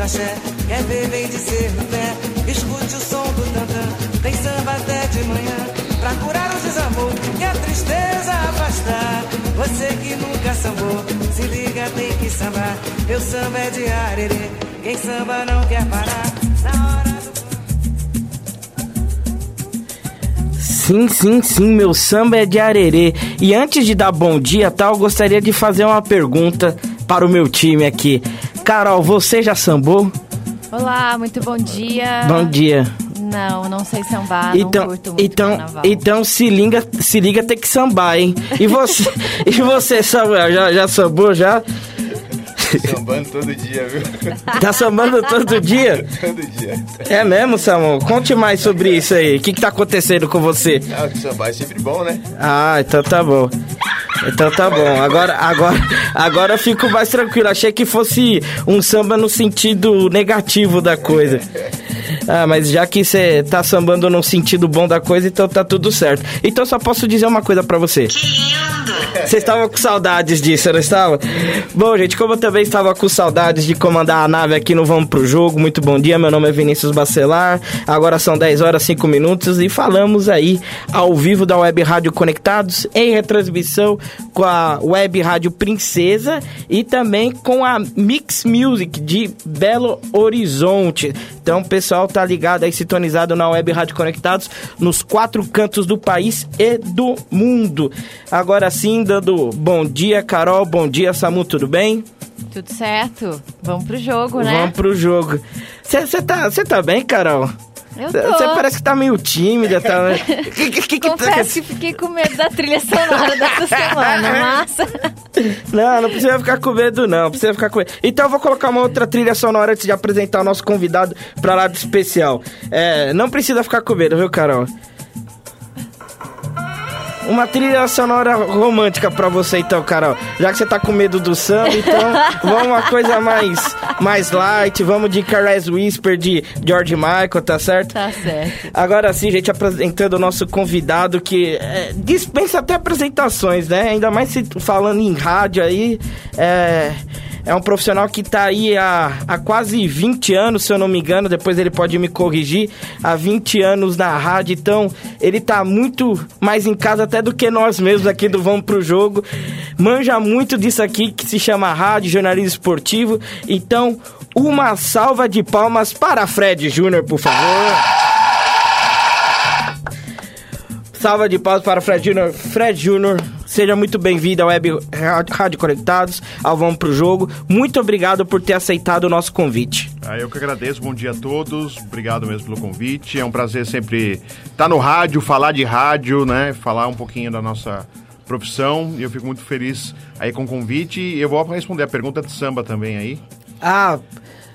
axé. Quer ver, vem dizer no pé. Escute o som do tantã. Tem samba até de manhã. Pra curar o desamor e a tristeza afastar. Você que nunca sambou, se liga, tem que sambar. Eu samba é de arerê. Quem samba não quer parar. Na hora Sim, sim, sim, meu samba é de arerê. E antes de dar bom dia, tal, gostaria de fazer uma pergunta para o meu time aqui. Carol, você já sambou? Olá, muito bom dia. Bom dia. Não, não sei sambar, então, não curto muito então, carnaval. então se liga, se liga tem que sambar, hein? E você, e você Samuel, já, já sambou já? Sambando todo dia, viu? Tá sambando todo dia? todo dia. É mesmo, Samuel? Conte mais sobre isso aí. O que, que tá acontecendo com você? Ah, sambar é sempre bom, né? Ah, então tá bom. Então tá bom. Agora, agora, agora eu fico mais tranquilo. Achei que fosse um samba no sentido negativo da coisa. Ah, mas já que você tá sambando no sentido bom da coisa, então tá tudo certo. Então só posso dizer uma coisa pra você. Que lindo! Você estava com saudades disso, não estava? Bom, gente, como eu também estava com saudades de comandar a nave aqui no Vamos Pro Jogo, muito bom dia, meu nome é Vinícius Bacelar. Agora são 10 horas 5 minutos e falamos aí ao vivo da Web Rádio Conectados, em retransmissão com a Web Rádio Princesa e também com a Mix Music de Belo Horizonte. Então, o pessoal tá ligado aí, sintonizado na Web Rádio Conectados, nos quatro cantos do país e do mundo. Agora sim, dando bom dia, Carol, bom dia, Samu, tudo bem? Tudo certo. Vamos pro jogo, né? Vamos pro jogo. Você tá, cê tá bem, Carol? Você parece que tá meio tímida, tá? que, que, que, Confesso que fiquei com medo da trilha sonora dessa semana, mas... Não, não precisa ficar com medo, não. não Precisa ficar com medo. Então eu vou colocar uma outra trilha sonora antes de apresentar o nosso convidado pra lá do especial. É, não precisa ficar com medo, viu, Carol? Uma trilha sonora romântica pra você, então, Carol. Já que você tá com medo do samba, então vamos uma coisa mais, mais light. Vamos de Caress Whisper de George Michael, tá certo? Tá certo. Agora sim, gente, apresentando o nosso convidado que é, dispensa até apresentações, né? Ainda mais se falando em rádio aí. É, é um profissional que tá aí há, há quase 20 anos, se eu não me engano, depois ele pode me corrigir, há 20 anos na rádio, então ele tá muito mais em casa até do que nós mesmos aqui do Vamos Pro Jogo. Manja muito disso aqui que se chama rádio, jornalismo esportivo. Então, uma salva de palmas para Fred Júnior, por favor. Salva de palmas para Fred Júnior. Fred Júnior, seja muito bem-vindo ao Web Rádio Conectados, ao Vamos Pro Jogo. Muito obrigado por ter aceitado o nosso convite. Ah, eu que agradeço, bom dia a todos, obrigado mesmo pelo convite. É um prazer sempre estar no rádio, falar de rádio, né? Falar um pouquinho da nossa profissão e eu fico muito feliz aí com o convite. E eu vou responder a pergunta de samba também aí. Ah,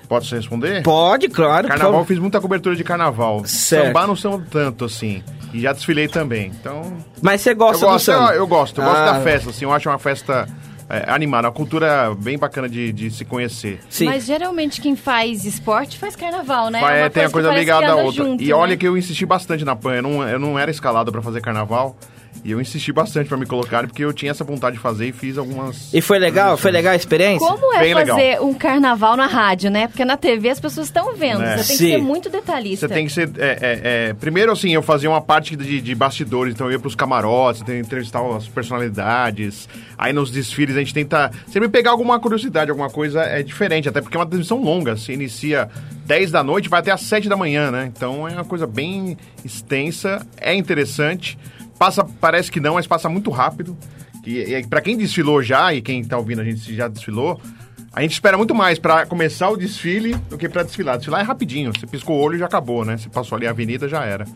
Posso responder? pode, claro. Carnaval, eu fiz muita cobertura de carnaval. Certo. Sambar não são tanto assim. E já desfilei também. Então. Mas você eu gosta do gosto, samba? eu, eu gosto, eu gosto Ah. da festa, assim, eu acho uma festa é, animada, uma cultura bem bacana de, de se conhecer. Sim. Mas geralmente quem faz esporte faz carnaval, né? Vai- É uma tem a coisa parece que ligada à outra. junto, e olha né? que eu insisti bastante na PAN, eu não, eu não era escalado pra fazer carnaval. E eu insisti bastante pra me colocar, porque eu tinha essa vontade de fazer e fiz algumas. E foi legal? Foi legal a experiência? Como é Bem legal. fazer um carnaval na rádio, né? Porque na TV as pessoas estão vendo. É. Você tem Sim. que ser muito detalhista. Você tem que ser. é, é, é, primeiro, assim, eu fazia uma parte de, de bastidores, então eu ia pros camarotes, então entrevistava as personalidades. Aí nos desfiles a gente tenta sempre pegar alguma curiosidade, alguma coisa é diferente, até porque é uma transmissão longa. Você inicia 10 da noite, vai até às 7 da manhã, né? Então é uma coisa bem extensa, é interessante. Passa, parece que não, mas passa muito rápido. E, e para quem desfilou já, e quem tá ouvindo a gente já desfilou, a gente espera muito mais pra começar o desfile do que pra desfilar. Desfilar é rapidinho, você piscou o olho e já acabou, né? Você passou ali a avenida, já era.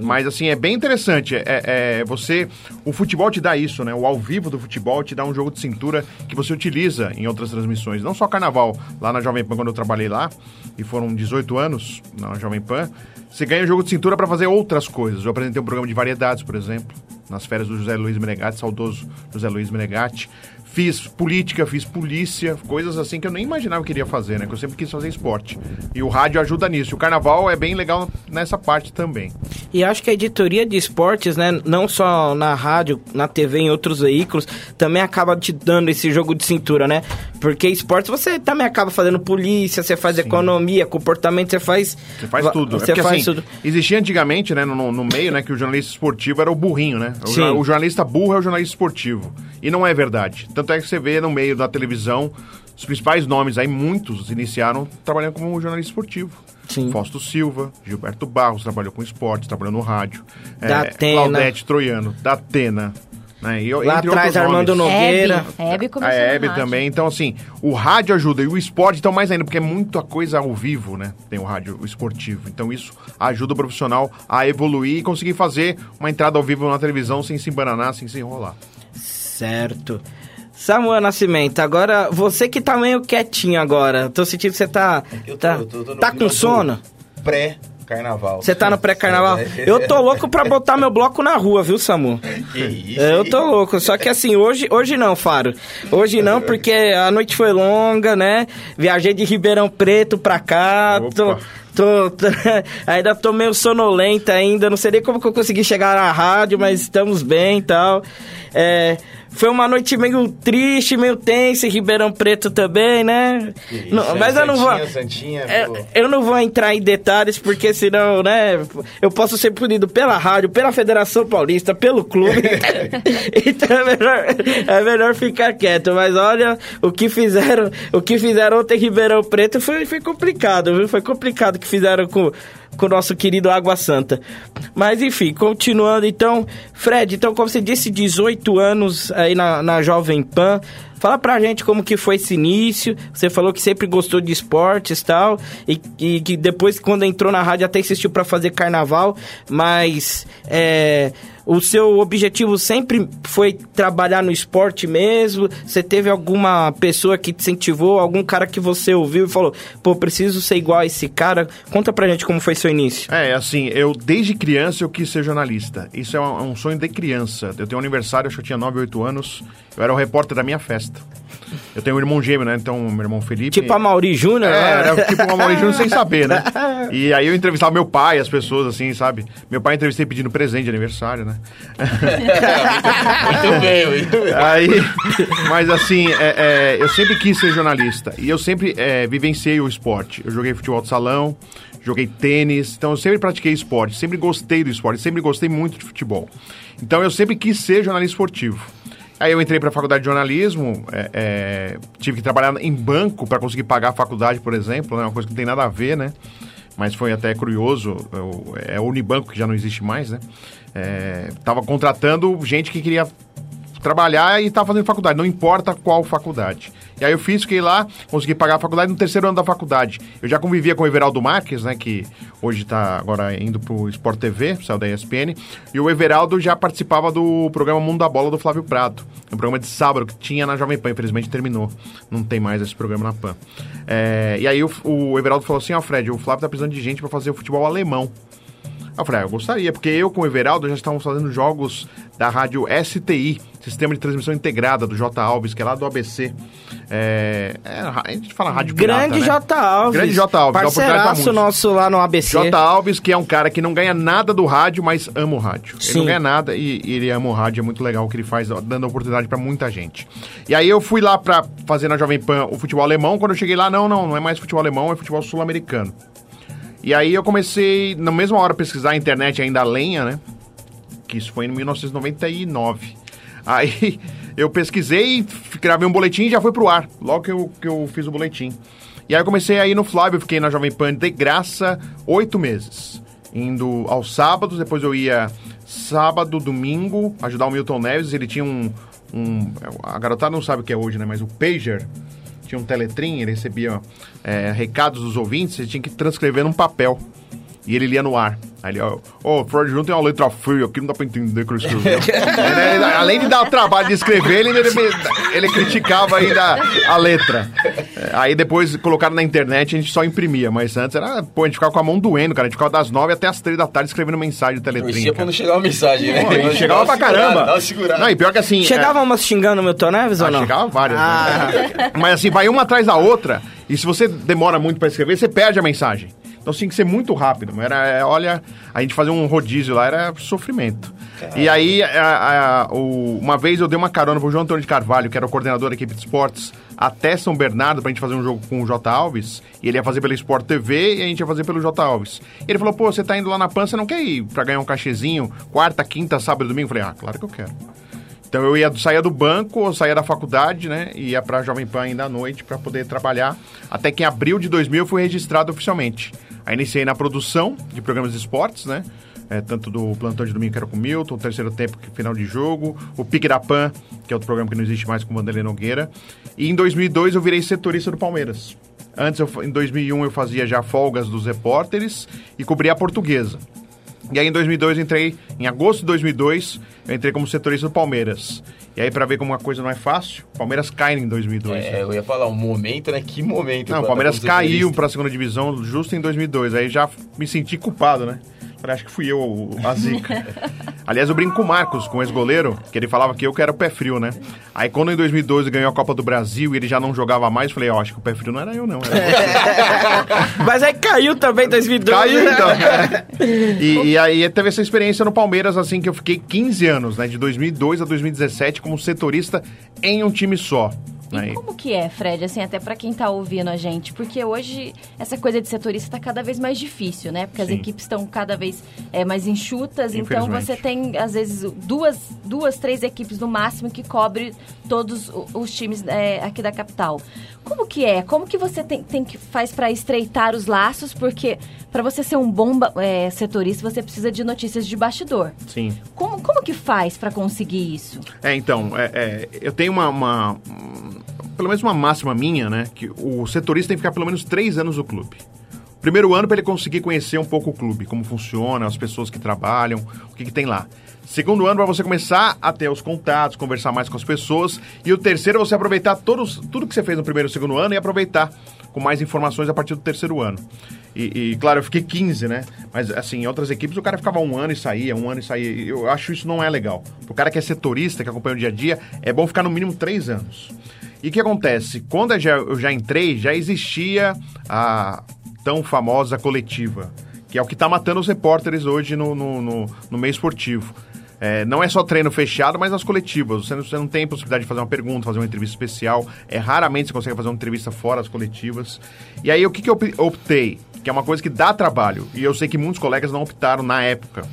Mas assim, é bem interessante. É, é- você. O futebol te dá isso, né? O ao vivo do futebol te dá um jogo de cintura que você utiliza em outras transmissões. Não só carnaval, lá na Jovem Pan, quando eu trabalhei lá, e foram 18 anos na Jovem Pan, você ganha um jogo de cintura pra fazer outras coisas. Eu apresentei um programa de variedades, por exemplo, nas férias do José Luiz Menegatti, saudoso José Luiz Menegatti. Fiz política, fiz polícia, coisas assim que eu nem imaginava que iria fazer, né? Que eu sempre quis fazer esporte. E o rádio ajuda nisso. O carnaval é bem legal nessa parte também. E acho que a editoria de esportes, né, não só na rádio, na TV, em outros veículos, também acaba te dando esse jogo de cintura, né? Porque esportes você também acaba fazendo polícia, você faz economia, comportamento, você faz. Você faz tudo. É Você porque, faz assim, tudo. Existia antigamente, né, no, no meio, né, que o jornalista esportivo era o burrinho, né? O, Sim. o jornalista burro é o jornalista esportivo. E não é verdade. Tanto é que você vê no meio da televisão, os principais nomes aí, muitos iniciaram trabalhando como jornalista esportivo. Sim. Fausto Silva, Gilberto Barros, trabalhou com esportes, trabalhou no rádio. Da É, Atena. Claudete Troiano, da Atena. Né? E, Lá atrás, Armando nomes. Nogueira. Hebe. Hebe A começou no Hebe rádio. também. Então, assim, o rádio ajuda e o esporte, então, mais ainda, porque é muita coisa ao vivo, né? Tem o rádio esportivo. Então, isso ajuda o profissional a evoluir e conseguir fazer uma entrada ao vivo na televisão sem se embananar, sem se enrolar. Certo. Samuel Nascimento, agora você que tá meio quietinho agora. Tô sentindo que você tá. Eu tô- tá eu tô- tá com sono? do Pré-carnaval. Você tá no pré-carnaval? É. Eu tô louco pra botar meu bloco na rua, viu, Samu? Que isso? Eu hein? tô louco, só que assim, hoje, hoje não, Faro. Hoje não, porque a noite foi longa, né? Viajei de Ribeirão Preto pra cá. Tô, tô, tô- ainda tô meio sonolenta ainda. Não sei nem como que eu consegui chegar na rádio, mas estamos bem e tal. É, foi uma noite meio triste, meio tensa em Ribeirão Preto também, né? Isso, Não, mas eu não vou. Santinha, Santinha, É, eu não vou entrar em detalhes, porque senão, né, eu posso ser punido pela rádio, pela Federação Paulista, pelo clube. então é melhor, é melhor ficar quieto. Mas olha, o que fizeram, o que fizeram ontem em Ribeirão Preto foi, foi complicado, viu? Foi complicado o que fizeram com, com o nosso querido Água Santa. Mas enfim, continuando então, Fred, então como você disse, 18 anos aí na, na Jovem Pan. Fala pra gente como que foi esse início. Você falou que sempre gostou de esportes e tal. E, que depois, quando entrou na rádio, até insistiu pra fazer carnaval. Mas é, o seu objetivo sempre foi trabalhar no esporte mesmo? Você teve alguma pessoa que te incentivou? Algum cara que você ouviu e falou: pô, preciso ser igual a esse cara? Conta pra gente como foi seu início. É, assim, eu desde criança eu quis ser jornalista. Isso é um, um sonho de criança. Eu tenho um aniversário, acho que eu tinha 9, 8 anos. Eu era o repórter da minha festa. Eu tenho um irmão gêmeo, né? Então, meu irmão Felipe. Tipo a Mauri Júnior? É, né? era tipo uma Mauri Júnior sem saber, né? E aí eu entrevistava meu pai, as pessoas, assim, sabe? Meu pai entrevistei pedindo presente de aniversário, né? Muito bem, muito bem. Aí, mas assim, é, é, eu sempre quis ser jornalista e eu sempre é, vivenciei o esporte. Eu joguei futebol de salão, joguei tênis, então eu sempre pratiquei esporte, sempre gostei do esporte, sempre gostei muito de futebol. Então eu sempre quis ser jornalista esportivo. Aí eu entrei para a faculdade de jornalismo, é, é, tive que trabalhar em banco para conseguir pagar a faculdade, por exemplo, né? Uma coisa que não tem nada a ver, né? Mas foi até curioso, é o Unibanco que já não existe mais, né? É, tava contratando gente que queria trabalhar e estava fazendo faculdade, não importa qual faculdade. E aí eu fiz, fiquei lá, consegui pagar a faculdade no terceiro ano da faculdade. Eu já convivia com o Everaldo Marques, né, que hoje está agora indo pro Sport TV, saiu da ESPN, e o Everaldo já participava do programa Mundo da Bola do Flávio Prado, um programa de sábado que tinha na Jovem Pan, infelizmente terminou, não tem mais esse programa na Pan. É, e aí o, o Everaldo falou assim, ó Fred, o Flávio tá precisando de gente para fazer o futebol alemão. Eu falei, ah, eu gostaria, porque eu com o Everaldo já estávamos fazendo jogos da rádio STI, Sistema de Transmissão Integrada, do J. Alves, que é lá do ABC. É, é, a gente fala rádio pirata, Grande né? J. Alves. Grande J. Alves, Parceiraço nosso lá no ABC. J. Alves, que é um cara que não ganha nada do rádio, mas ama o rádio. Ele Sim. não ganha nada e, e ele ama o rádio, é muito legal o que ele faz, dando oportunidade pra muita gente. E aí eu fui lá pra fazer na Jovem Pan o futebol alemão, quando eu cheguei lá, não, não, não é mais futebol alemão, é futebol sul-americano. E aí eu comecei, na mesma hora, a pesquisar a internet ainda a lenha, né? Que isso foi em 1999. Aí eu pesquisei, gravei um boletim e já foi pro ar, logo que eu, que eu fiz o boletim. E aí eu comecei a ir no Flávio, fiquei na Jovem Pan de graça oito meses. Indo aos sábados, depois eu ia sábado, domingo, ajudar o Milton Neves, ele tinha um... um a garotada não sabe o que é hoje, né? Mas o pager, tinha um teletrim, ele recebia é, recados dos ouvintes, ele tinha que transcrever num papel. E ele lia no ar. Aí ele, ó, ô, Freud Júnior tem uma letra feia aqui, não dá pra entender o que ele escreveu. Ele- ele- além de dar o trabalho de escrever, ele, ele, ele criticava ainda a letra. É, Aí depois colocaram na internet, a gente só imprimia. Mas antes era, pô, a gente ficava com a mão doendo, cara. A gente ficava das nove até as três da tarde escrevendo mensagem de teletrim. pra não cara. chegar uma mensagem, né? Pô, chegava pra segurada, caramba. Segurada. Não, e pior que assim. Chegava umas xingando o Milton Neves ou Ah, não? chegava várias. né? Ah. Mas assim, vai uma atrás da outra. E se você demora muito pra escrever, você perde a mensagem. Então tinha que ser muito rápido. Era, é, olha, a gente fazia um rodízio lá, era sofrimento. E aí, a- a- o- uma vez eu dei uma carona pro João Antônio de Carvalho, que era o coordenador da equipe de esportes, até São Bernardo, pra gente fazer um jogo com o J. Alves. E ele ia fazer pelo Sport TV e a gente ia fazer pelo J. Alves. E ele falou, pô, você tá indo lá na PAN, você não quer ir pra ganhar um cachezinho? Quarta, quinta, sábado e domingo? Eu falei, ah, claro que eu quero. Então eu ia saía do banco, ou saía da faculdade, né? E ia pra Jovem Pan ainda à noite para poder trabalhar. Até que em abril de 2000 eu fui registrado oficialmente. Aí iniciei na produção de programas de esportes, né? É, tanto do Plantão de Domingo, que era com o Milton, o Terceiro Tempo, que final de jogo, o Pique da Pan, que é outro programa que não existe mais com o Vanderlei Nogueira. E em 2002 eu virei setorista do Palmeiras. Antes, eu em 2001, eu fazia já folgas dos repórteres e cobria a portuguesa. E aí em 2002 eu entrei, em agosto de 2002, eu entrei como setorista do Palmeiras. E aí pra ver como uma coisa não é fácil, o Palmeiras cai em 2002. É, né? eu ia falar, um momento, né? Que momento. Não, o Palmeiras caiu setorista. pra segunda divisão justo em 2002. Aí já me senti culpado, né? Acho que fui eu o- a zica. Aliás, eu brinco com o Marcos, com o ex-goleiro, que ele falava que eu que era o pé frio, né? Aí quando em 2012 ganhou a Copa do Brasil e ele já não jogava mais, eu falei, ó, acho que o pé frio não era eu, não. Era. Mas aí caiu também em 2012. Caiu então. e, e aí teve essa experiência no Palmeiras, assim, que eu fiquei 15 anos, né? De 2002 a 2017 como setorista em um time só. E como que é, Fred, assim, até pra quem tá ouvindo a gente? Porque hoje essa coisa de setorista tá cada vez mais difícil, né? Porque as Sim. equipes estão cada vez é, mais enxutas, então você tem, às vezes, duas, duas, três equipes no máximo que cobre todos os times é, aqui da capital. Como que é? Como que você tem, tem que faz pra estreitar os laços? Porque pra você ser um bom é, setorista, você precisa de notícias de bastidor. Sim. Como, como que faz pra conseguir isso? É, então, é, é, eu tenho uma, uma- Pelo menos uma máxima minha, né? Que o setorista tem que ficar pelo menos três anos no clube. Primeiro ano para ele conseguir conhecer um pouco o clube, como funciona, as pessoas que trabalham, o que, que tem lá. Segundo ano para você começar a ter os contatos, conversar mais com as pessoas. E o terceiro você aproveitar todos, tudo que você fez no primeiro e segundo ano e aproveitar com mais informações a partir do terceiro ano. E, e, claro, eu fiquei 15, né? Mas assim, em outras equipes o cara ficava um ano e saía, um ano e saía. Eu acho isso não é legal. O cara que é setorista, que acompanha o dia a dia, é bom ficar no mínimo três anos. E o que acontece? Quando eu já, entrei, já existia a tão famosa coletiva, que é o que está matando os repórteres hoje no, no, no, no meio esportivo. É, não é só treino fechado, mas as coletivas. Você não, você não tem possibilidade de fazer uma pergunta, fazer uma entrevista especial. É raramente você consegue fazer uma entrevista fora das coletivas. E aí, o que, que eu op- optei? Que é uma coisa que dá trabalho. E eu sei que muitos colegas não optaram na época.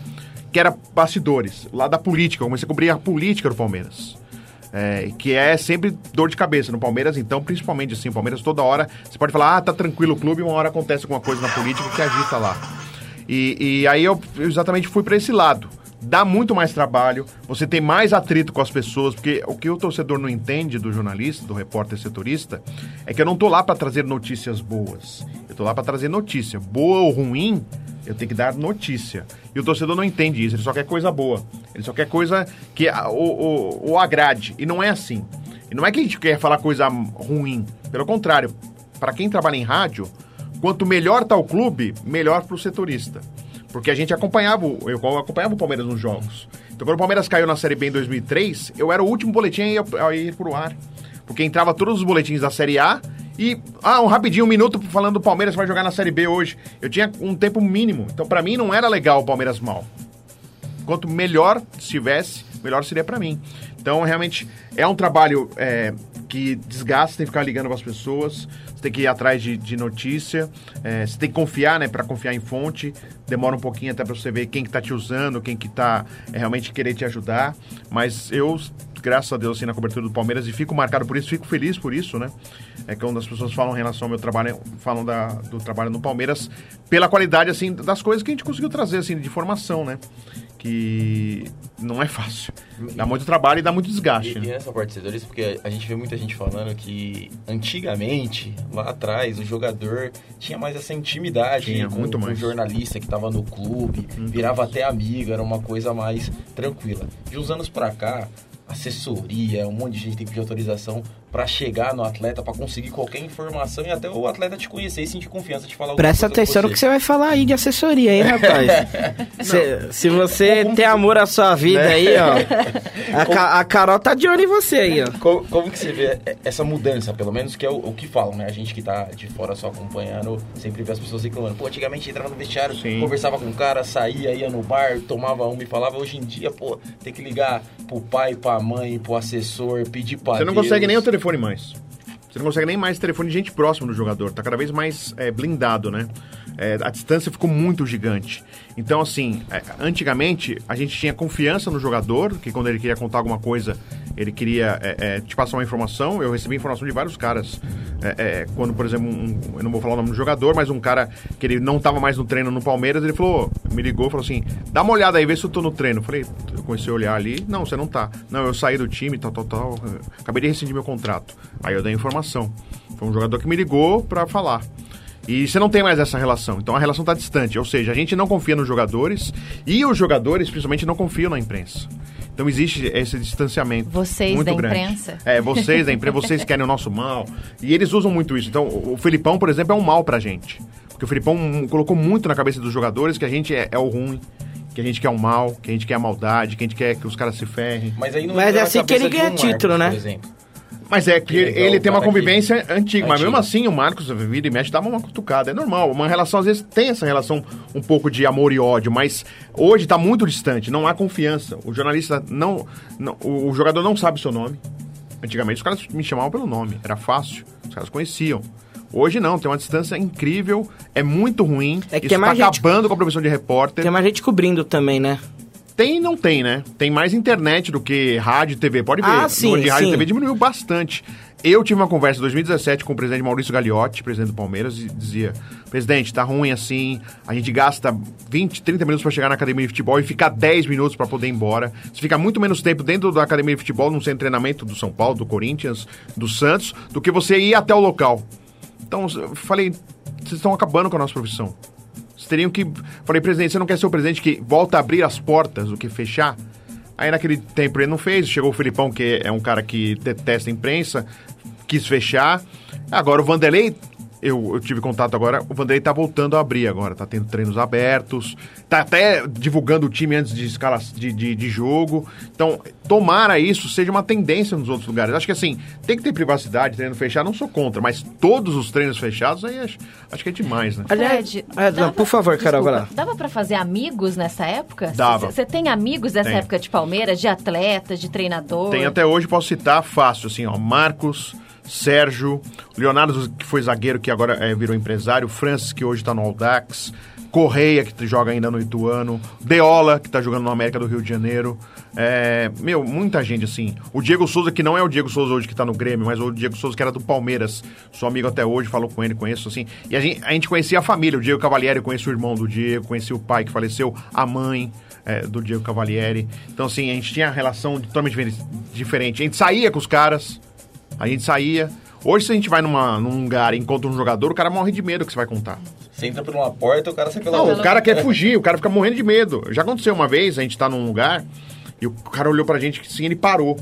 Que era bastidores, lá da política. Eu comecei a cobrir a política do Palmeiras. É, que é sempre dor de cabeça no Palmeiras, então, principalmente assim, o Palmeiras toda hora, você pode falar, ah, tá tranquilo o clube, uma hora acontece alguma coisa na política que agita lá. E, e aí eu exatamente fui para esse lado. Dá muito mais trabalho, você tem mais atrito com as pessoas, porque o que o torcedor não entende do jornalista, do repórter setorista, é que eu não tô lá para trazer notícias boas. Eu tô lá para trazer notícia. Boa ou ruim, eu tenho que dar notícia. E o torcedor não entende isso, ele só quer coisa boa. Ele só quer coisa que o, o, o agrade. E não é assim. E não é que a gente quer falar coisa ruim. Pelo contrário, para quem trabalha em rádio, quanto melhor tá o clube, melhor pro setorista. Porque a gente acompanhava, eu acompanhava o Palmeiras nos jogos. Então quando o Palmeiras caiu na Série B em 2003, eu era o último boletim a ir, a ir pro ar. Porque entrava todos os boletins da Série A e, ah, um rapidinho, um minuto falando do Palmeiras vai jogar na Série B hoje. Eu tinha um tempo mínimo. Então pra mim não era legal o Palmeiras mal. Quanto melhor estivesse, melhor seria pra mim. Então, realmente, é um trabalho é, que desgasta, tem que ficar ligando para as pessoas, você tem que ir atrás de, de notícia, é, você tem que confiar, né, para confiar em fonte, demora um pouquinho até para você ver quem que tá te usando, quem que tá é, realmente querer te ajudar, mas eu graças a Deus, assim, na cobertura do Palmeiras e fico marcado por isso, fico feliz por isso, né? É que quando as pessoas falam em relação ao meu trabalho, falam da, do trabalho no Palmeiras, pela qualidade, assim, das coisas que a gente conseguiu trazer, assim, de formação, né? Que não é fácil. Dá muito trabalho e dá muito desgaste. E, e né? nessa parte de setores, porque a gente vê muita gente falando que antigamente, lá atrás, o jogador tinha mais essa intimidade Tinha, com, muito com o mais. jornalista que estava no clube, virava até amigo, era uma coisa mais tranquila. De uns anos pra cá, assessoria, um monte de gente tem que pedir autorização pra chegar no atleta, pra conseguir qualquer informação e até o atleta te conhecer e sentir confiança de falar Presta atenção no que você vai falar aí de assessoria, hein, rapaz? Se, se você tem amor à sua vida aí, ó. A, Ca- a Carol tá de olho em você aí, ó. Como, como que você vê essa mudança, pelo menos, que é o, o que falam, né? A gente que tá de fora só acompanhando, sempre vê as pessoas reclamando. Pô, antigamente entrava no vestiário, Sim. conversava com o cara, saía, ia no bar, tomava uma e falava. Hoje em dia, pô, tem que ligar pro pai, pra mãe, pro assessor, pedir pra Você não Deus. consegue nem o telefone mais. Você não consegue nem mais telefone de gente próxima do jogador. Tá cada vez mais é, blindado, né? É, a distância ficou muito gigante. Então, assim, é, antigamente a gente tinha confiança no jogador, que quando ele queria contar alguma coisa, ele queria é, é, te passar uma informação. Eu recebi informação de vários caras. É, é, quando, por exemplo, um- eu não vou falar o nome do jogador, mas um cara que ele não tava mais no treino no Palmeiras, ele falou, me ligou, falou assim: dá uma olhada aí, vê se eu tô no treino. Eu falei, eu comecei a olhar ali, não, você não tá. Não, eu saí do time, tal, tal, tal. Acabei de rescindir meu contrato. Aí eu dei informação. Foi um jogador que me ligou pra falar. E você não tem mais essa relação. Então a relação está distante. Ou seja, a gente não confia nos jogadores e os jogadores, principalmente, não confiam na imprensa. Então existe esse distanciamento. Vocês muito da grande. imprensa. É, vocês da imprensa, vocês querem o nosso mal. E eles usam muito isso. Então o o Felipão, por exemplo, é um mal pra gente. Porque o Felipão hum, colocou muito na cabeça dos jogadores que a gente é, é o ruim, que a gente quer o mal, que a gente quer a maldade, que a gente quer que os caras se ferrem. Mas aí não Mas é assim que ele ganha um título, Marcos, né? Por exemplo. Mas é que legal, ele tem uma cara, convivência antiga, mas mesmo assim o Marcos, vira e mexe, dava uma cutucada. É normal. Uma relação, às vezes, tem essa relação um pouco de amor e ódio, mas hoje tá muito distante, não há confiança. O jornalista não. não- o, o jogador não sabe seu nome. Antigamente os caras me chamavam pelo nome, era fácil, os caras conheciam. Hoje não, tem uma distância incrível, é muito ruim. É que isso tem mais tá gente- acabando com a profissão de repórter. Tem mais gente cobrindo também, né? Tem e não tem, né? Tem mais internet do que rádio e TV. Pode ver. Ah, sim, de rádio sim. e TV diminuiu bastante. Eu tive uma conversa em 2017 com o presidente Maurício Gagliotti, presidente do Palmeiras, e dizia: presidente, tá ruim assim, a gente gasta 20, 30 minutos para chegar na academia de futebol e fica 10 minutos para poder ir embora. Você fica muito menos tempo dentro da academia de futebol, num centro de treinamento do São Paulo, do Corinthians, do Santos, do que você ir até o local. Então, eu falei: vocês estão acabando com a nossa profissão. Vocês teriam que. Falei, presidente, você não quer ser o presidente que volta a abrir as portas do que fechar? Aí naquele tempo ele não fez, chegou o Filipão, que é um cara que detesta a imprensa, quis fechar. Agora o Vanderlei, eu, eu tive contato agora, o Vanderlei tá voltando a abrir agora, tá tendo treinos abertos, tá até divulgando o time antes de escala de, de, de jogo. Então, tomara isso seja uma tendência nos outros lugares. Acho que assim, tem que ter privacidade, treino fechado, não sou contra, mas todos os treinos fechados aí acho, acho que é demais, né? Fred, não, dava- por favor, Carol, vai lá. Dava pra fazer amigos nessa época? Dava. Você tem amigos dessa Tenho. época de Palmeiras, de atletas, de treinador? Tem até hoje, posso citar fácil, assim, ó, Marcos, Sérgio, Leonardo, que foi zagueiro, que agora é, virou empresário, Francis, que hoje tá no Aldax, Correia, que joga ainda no Ituano, Deola, que tá jogando no América do Rio de Janeiro. É, meu, muita gente, assim. O Diego Souza, que não é o Diego Souza hoje que tá no Grêmio, mas o Diego Souza que era do Palmeiras. Sou amigo até hoje, falou com ele, conheço, assim. E a gente, a gente conhecia a família. O Diego Cavalieri, eu conheci o irmão do Diego, conheci o pai que faleceu, a mãe é, do Diego Cavalieri. Então, assim, a gente tinha uma relação totalmente diferente. A gente saía com os caras, a gente saía. Hoje, se a gente vai numa, num lugar e encontra um jogador, o cara morre de medo que você vai contar. Você entra por uma porta, o cara sai pela Não, outra. o cara quer fugir, o cara fica morrendo de medo. Já aconteceu uma vez, a gente tá num lugar e o cara olhou pra gente assim, ele parou.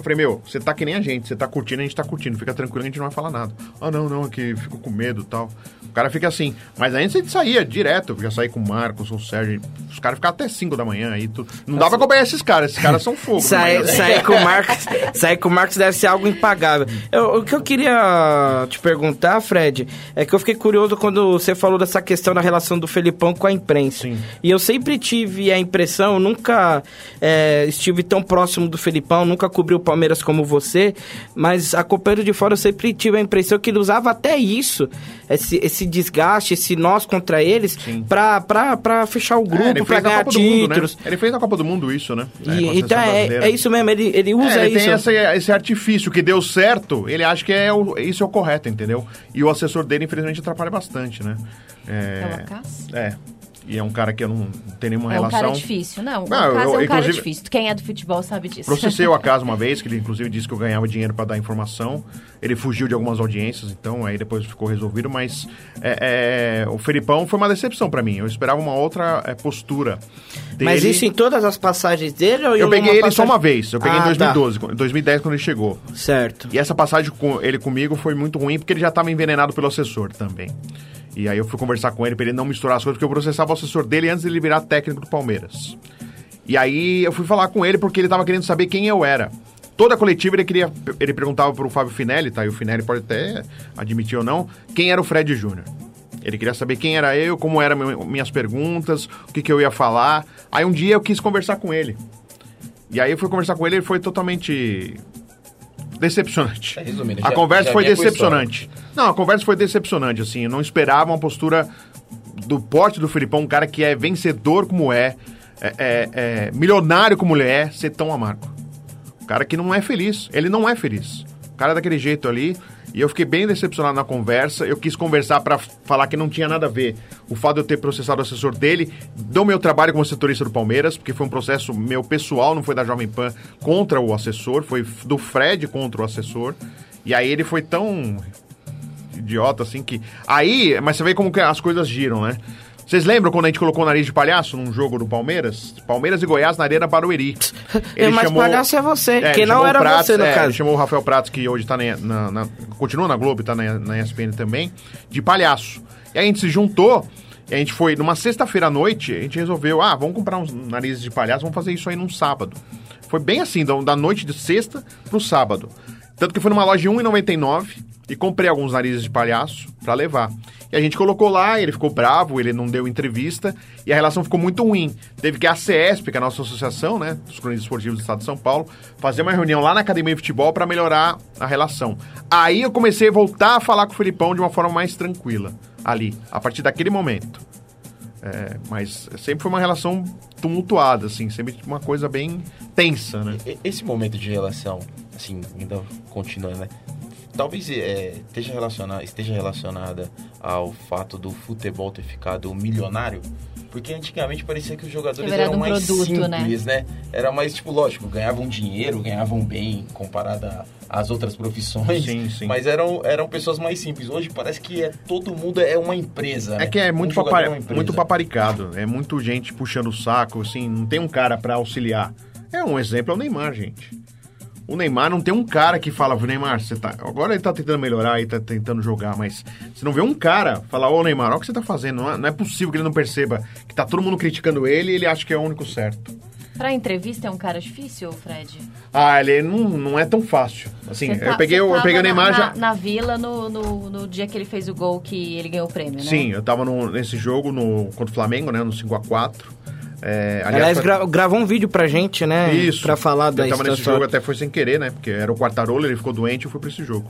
Eu falei, meu, você tá que nem a gente, você tá curtindo, a gente tá curtindo, fica tranquilo, a gente não vai falar nada. Ah, não, não, é que fico com medo e tal. O cara fica assim. Mas antes a gente saía direto, eu já saí com o Marcos, o Sérgio, os caras ficavam até 5 da manhã aí. Tu... Não dá pra acompanhar esses caras, esses caras são fogo. Sair, sair com o Marcos, sair com o Marcos deve ser algo impagável. Eu- o que eu queria te perguntar, Fred, é que eu fiquei curioso quando você falou dessa questão da relação do Felipão com a imprensa. Sim. E eu sempre tive a impressão, nunca é, estive tão próximo do Felipão, nunca cobri o Palmeiras como você, mas acompanhando de fora eu sempre tive a impressão que ele usava até isso, esse, esse desgaste, esse nós contra eles, pra, pra, pra fechar o É, grupo, ele pra ganhar do Mundo, né? títulos. Ele fez na Copa do Mundo isso, né? É, E, seleção então é, é isso mesmo, ele, ele usa É, ele isso. tem essa- esse artifício que deu certo, ele acha que é o, isso é o correto, entendeu? E o assessor dele, infelizmente, atrapalha bastante, né? É É, é. E é um cara que eu não tenho nenhuma É um relação. cara difícil, não. O Não, Acas eu- é um cara difícil. Quem é do futebol sabe disso. Processei o acaso uma vez, que ele inclusive disse que eu ganhava dinheiro para dar informação. Ele fugiu de algumas audiências, então aí depois ficou resolvido. Mas é, é, o Felipão foi uma decepção para mim. Eu esperava uma outra é, postura. Mas dele. isso em todas as passagens dele ou Eu peguei ele só passagem- uma vez. Eu peguei Ah, em tá. 2012, em 2010 quando ele chegou. Certo. E essa passagem com ele comigo foi muito ruim porque ele já estava envenenado pelo assessor também. E aí eu fui conversar com ele para ele não misturar as coisas, porque eu processava o assessor dele antes de ele virar técnico do Palmeiras. E aí eu fui falar com ele porque ele estava querendo saber quem eu era. Toda a coletiva ele queria, ele perguntava pro Fábio Finelli, tá? E o Finelli pode até admitir ou não, quem era o Fred Júnior. Ele queria saber quem era eu, como eram minhas perguntas, o que, que eu ia falar. Aí um dia eu quis conversar com ele. E aí eu fui conversar com ele, ele foi totalmente decepcionante. É, resumindo, a já- conversa já foi decepcionante. Não, a conversa foi decepcionante, assim. Eu não esperava uma postura do porte do Filipão, um cara que é vencedor como é, é, é- é milionário como ele é, ser tão amargo. Um cara que não é feliz. Ele não é feliz. O cara é daquele jeito ali. E eu fiquei bem decepcionado na conversa. Eu quis conversar pra falar que não tinha nada a ver o fato de eu ter processado o assessor dele, do meu trabalho como setorista do Palmeiras, porque foi um processo meu pessoal, não foi da Jovem Pan contra o assessor, foi do Fred contra o assessor. E aí ele foi tão idiota assim que. Aí, mas você vê como que as coisas giram, né? Vocês lembram quando a gente colocou o nariz de palhaço num jogo do Palmeiras? Palmeiras e Goiás na Arena Barueri. É, mas palhaço é você, É, que ele não chamou era Prats, você, no é, caso. Ele chamou o Rafael Pratos, que hoje tá na, na- na- continua na Globo, e tá na, na ESPN também, de palhaço. E a gente se juntou, e a gente foi, numa sexta-feira à noite, a gente resolveu, ah, vamos comprar uns narizes de palhaço, vamos fazer isso aí num sábado. Foi bem assim, da, da noite de sexta pro sábado. Tanto que foi numa loja de R$1,99 e comprei alguns narizes de palhaço pra levar. E a gente colocou lá, ele ficou bravo, ele não deu entrevista e a relação ficou muito ruim. Teve que a CESP, que é a nossa associação, né, dos cronistas esportivos do Estado de São Paulo, fazer uma reunião lá na Academia de Futebol pra melhorar a relação. Aí eu comecei a voltar a falar com o Felipão de uma forma mais tranquila, ali, a partir daquele momento. É, mas sempre foi uma relação tumultuada, assim, sempre uma coisa bem tensa, né? Esse momento de relação, assim, ainda continuando, né? Talvez é, esteja, relacionada, esteja relacionada ao fato do futebol ter ficado milionário. Porque antigamente parecia que os jogadores eram um mais produto, simples, né? Era mais, tipo, lógico, ganhavam dinheiro, ganhavam bem comparado a- às outras profissões. Sim, sim. Mas eram, eram pessoas mais simples. Hoje parece que é, todo mundo é uma empresa. É né? que é Um muito, jogador papa- é muito paparicado, é muito gente puxando o saco, assim, não tem um cara pra auxiliar. É um exemplo, é o Neymar, gente. O Neymar não tem um cara que fala, Neymar, você tá. Agora ele tá tentando melhorar e tá tentando jogar, mas você não vê um cara falar, ô Neymar, olha o que você tá fazendo. Não é, não é possível que ele não perceba que tá todo mundo criticando ele e ele acha que é o único certo. Pra entrevista é um cara difícil, Fred? Ah, ele não, não é tão fácil. Assim, tá- eu peguei, eu peguei o na- Neymar na, já. Na vila, no, no, no dia que ele fez o gol, que ele ganhou o prêmio, né? Sim, eu tava no- nesse jogo no, contra o Flamengo, né? No 5x4. É, Aliás, foi- gra- gravou um vídeo pra gente, né? Isso. Pra falar da Eu tava nesse jogo, até foi sem querer, né? Porque era o Quartarolo, ele ficou doente e eu fui pra esse jogo.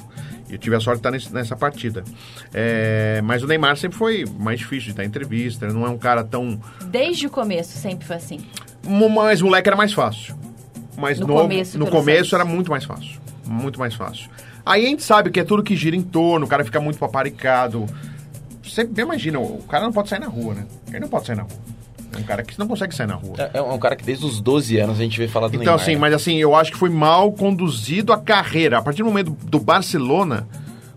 E eu tive a sorte de estar nesse- nessa partida. É, mas o Neymar sempre foi mais difícil de dar entrevista, ele não é um cara tão... Desde o começo sempre foi assim. Mas moleque era mais fácil. Mas No novo, começo, no começo era muito mais fácil. Muito mais fácil. Aí a gente sabe que é tudo que gira em torno, o cara fica muito paparicado. Você imagina, o cara não pode sair na rua, né? Ele não pode sair na rua. É um cara que não consegue sair na rua. É, é um cara que desde os 12 anos a gente vê falar do Então, Neymar. assim, né? mas assim, eu acho que foi mal conduzido a carreira. A partir do momento do Barcelona,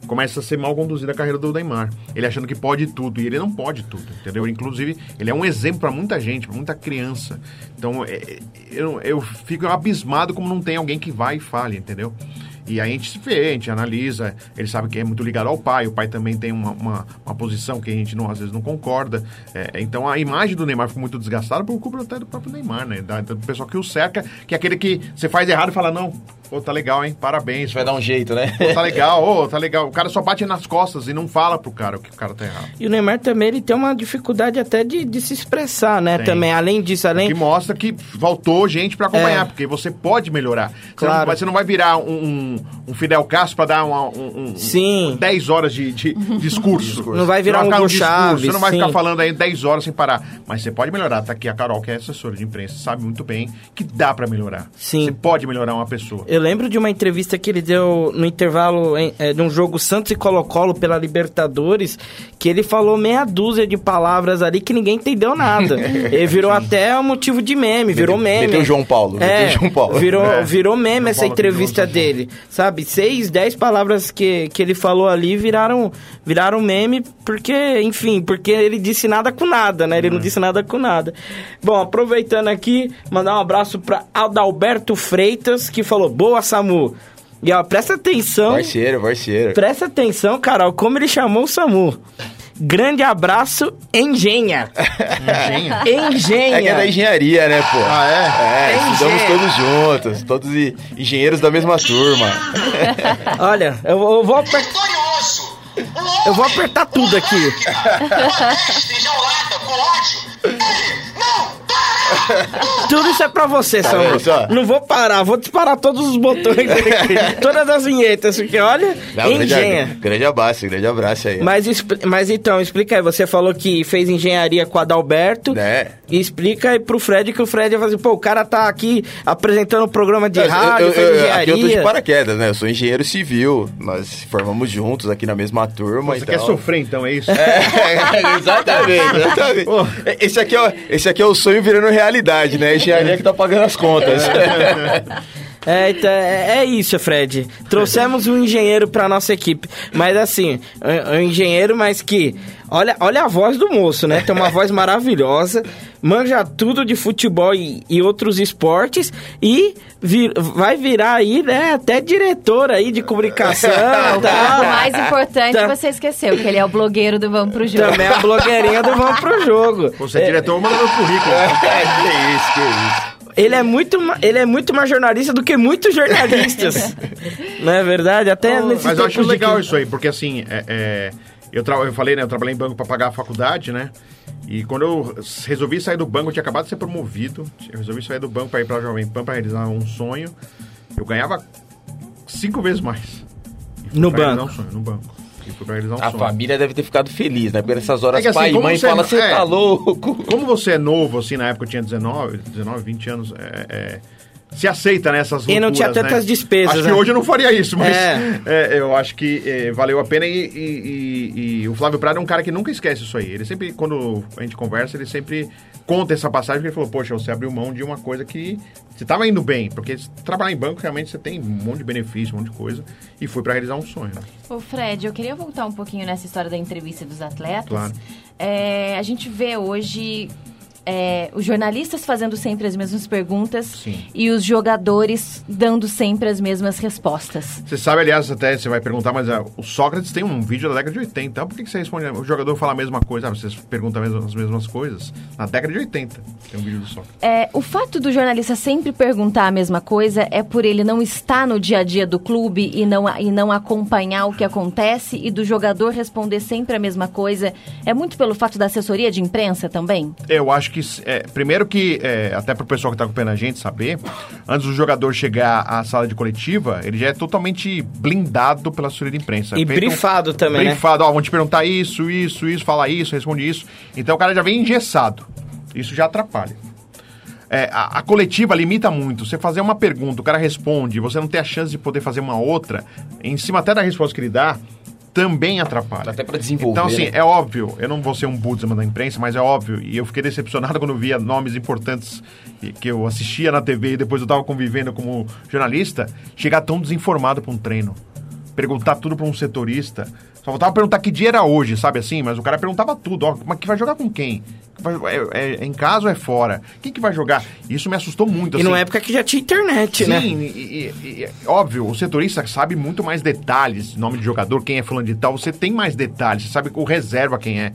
começa a ser mal conduzida a carreira do Neymar. Ele achando que pode tudo, e ele não pode tudo, entendeu? Inclusive, ele é um exemplo pra muita gente, pra muita criança. Então, é, é, eu, eu fico abismado como não tem alguém que vai e fale, entendeu? E aí a gente se vê, a gente analisa, ele sabe que é muito ligado ao pai, o pai também tem uma, uma, uma posição que a gente não, às vezes não concorda. É, então a imagem do Neymar ficou muito desgastada por culpa até do próprio Neymar, né? Da- do pessoal que o cerca, que é aquele que você faz errado e fala, não, Pô, tá legal, hein? Parabéns. vai dar um jeito, né? Pô, tá legal, ô, tá legal. O cara só bate nas costas e não fala pro cara o que o cara tá errado. E o Neymar também, ele tem uma dificuldade até de, de se expressar, né? Tem. Também, além disso, além... Que mostra que faltou gente pra acompanhar, É. porque você pode melhorar. Você, Claro. não, vai- você não vai virar um, um, um Fidel Castro pra dar uma, um, um- Sim. 10 horas de, de discurso. Não vai virar Você um Chaves, Você não vai sim. ficar falando aí 10 horas sem parar. Mas você pode melhorar. Tá aqui a Carol, que é assessora de imprensa, sabe muito bem que dá pra melhorar. Sim. Você pode melhorar uma pessoa. Eu lembro de uma entrevista que ele deu no intervalo em- eh, de um jogo Santos e Colo-Colo pela Libertadores, que ele falou meia dúzia de palavras ali que ninguém entendeu nada. ele virou até um motivo de meme, virou meme. meteu o João Paulo, É, o João Paulo. Virou, É. virou meme João essa Paulo entrevista dele, sabe? Seis, dez palavras que, que ele falou ali viraram, viraram meme porque, enfim, porque ele disse nada com nada, né? Ele Uhum. não disse nada com nada. Bom, aproveitando aqui, mandar um abraço pra Adalberto Freitas, que falou, boa, Samu. E ó, presta atenção, Parceiro, parceiro. presta atenção, Carol, como ele chamou o Samu. Grande abraço, Engenha. Engenha. Engenha. É que é da engenharia, né, pô? Ah, é? É, É estudamos todos juntos, todos engenheiros da mesma turma. Olha, eu, eu vou apertar... Vitorioso! Eu vou apertar tudo aqui. Tudo isso é pra você, Tá Samu. vendo só? Não vou parar, vou disparar todos os botões aqui. todas as vinhetas, porque olha, Não, grande, engenha. grande abraço, grande abraço aí. Mas, mas então, explica aí. Você falou que fez engenharia com o Adalberto. Né? E explica aí pro Fred que o Fred vai fazer, pô, o cara tá aqui apresentando um programa de Eu- rádio, eu, fez eu, engenharia. aqui eu tô de paraquedas, né? Eu sou engenheiro civil. Nós formamos juntos aqui na mesma turma. Você então... quer sofrer então, é isso? É, exatamente, exatamente. Pô. Esse aqui, é, o- esse aqui é o sonho virando realidade, né? A engenharia que tá pagando as contas. É, então, é, é isso, Fred. Trouxemos um engenheiro pra nossa equipe. Mas assim, um, um engenheiro, mas que. Olha, olha a voz do moço, né? Tem uma voz maravilhosa, manja tudo de futebol e, e outros esportes e vir- vai virar aí, né? Até diretor aí de comunicação. O tá? mais importante Tá. você esqueceu, que ele é o blogueiro do Vamos Pro Jogo. Também a blogueirinha do Vamos Pro Jogo. Você é diretor, manda meu currículo. É, que isso, que isso. Ele é muito, ele é muito mais jornalista do que muitos jornalistas. Não é verdade? Até nesse Mas eu acho legal aqui. isso aí, porque assim, é, é, eu, tra- eu falei, né? Eu trabalhei em banco pra pagar a faculdade, né? E quando eu resolvi sair do banco, eu tinha acabado de ser promovido. Eu resolvi sair do banco pra ir pra Jovem Pan pra realizar um sonho. Eu ganhava cinco vezes mais. No banco. Um sonho, no banco. Fui pra realizar um A sonho. família deve ter ficado feliz, né? Porque nessas horas É assim, pai e mãe falam, você é. tá louco. Como você é novo, assim, na época eu tinha 19, 19 20 anos, é, é, se aceita nessas E não tinha tantas né? despesas, Acho né? que hoje eu não faria isso, mas É. é, eu acho que é, valeu a pena e, e- e- e o Flávio Prado é um cara que nunca esquece isso aí. Ele sempre, quando a gente conversa, ele sempre conta essa passagem que ele falou, poxa, você abriu mão de uma coisa que você estava indo bem, porque trabalhar em banco realmente você tem um monte de benefício, um monte de coisa, e foi para realizar um sonho. né? Ô Fred, eu queria voltar um pouquinho nessa história da entrevista dos atletas. Claro. É, a gente vê hoje é, os jornalistas fazendo sempre as mesmas perguntas Sim. e os jogadores dando sempre as mesmas respostas. Você sabe, aliás, até você vai perguntar, mas ah, o Sócrates tem um vídeo da década de 80. Por que, que você responde? O jogador fala a mesma coisa, ah, vocês perguntam as mesmas, as mesmas coisas. Na década de 80 tem um vídeo do Sócrates. É, o fato do jornalista sempre perguntar a mesma coisa é por ele não estar no dia a dia do clube e não, e não acompanhar o que acontece e do jogador responder sempre a mesma coisa. É muito pelo fato da assessoria de imprensa também? Eu acho que, é, primeiro que, é, até pro pessoal que tá acompanhando a gente saber, antes do jogador chegar à sala de coletiva, ele já é totalmente blindado pela assessoria de imprensa. E Feito um- brifado também, né? Brifado, ó, vão te perguntar isso, isso, isso, fala isso, responde isso. Então o cara já vem engessado. Isso já atrapalha. É, a, a coletiva limita muito. Você fazer uma pergunta, o cara responde, você não tem a chance de poder fazer uma outra, em cima até da resposta que ele dá, também atrapalha. Até pra desenvolver, Então, assim, né? é óbvio, eu não vou ser um Budzman da imprensa, mas é óbvio, e eu fiquei decepcionado quando via nomes importantes que- eu assistia na TV e depois eu tava convivendo como jornalista, chegar tão desinformado pra um treino. Perguntar tudo pra um setorista. Só faltava perguntar que dia era hoje, sabe assim? Mas o cara perguntava tudo, ó, mas que vai jogar com quem? Vai- é, é- é em casa ou é fora? Quem que vai jogar? Isso me assustou muito, E assim. numa época que já tinha internet, Sim, né? e, e- e- óbvio, o setorista sabe muito mais detalhes, nome de jogador, quem é fulano de tal, você tem mais detalhes, você sabe o reserva quem é.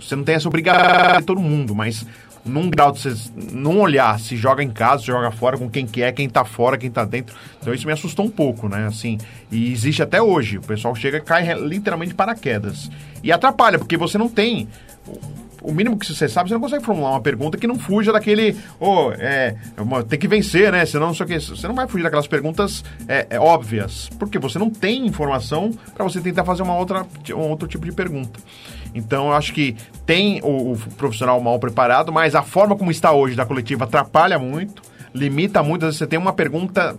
Você não tem essa obrigação de todo mundo, mas num grau de você não olhar se joga em casa, se joga fora, com quem que é, quem tá fora, quem tá dentro. Então isso me assustou um pouco, né? Assim, e existe até hoje. O pessoal chega e cai literalmente de paraquedas. E atrapalha, porque você não tem. O mínimo que você sabe, você não consegue formular uma pergunta que não fuja daquele. Ô, é. uma- tem que vencer, né? Senão não sei o que. Você não vai fugir daquelas perguntas é, é, óbvias. Porque você não tem informação para você tentar fazer uma outra, um outro tipo de pergunta. Então eu acho que tem o, o profissional mal preparado, mas a forma como está hoje da coletiva atrapalha muito, limita muito. Às vezes você tem uma pergunta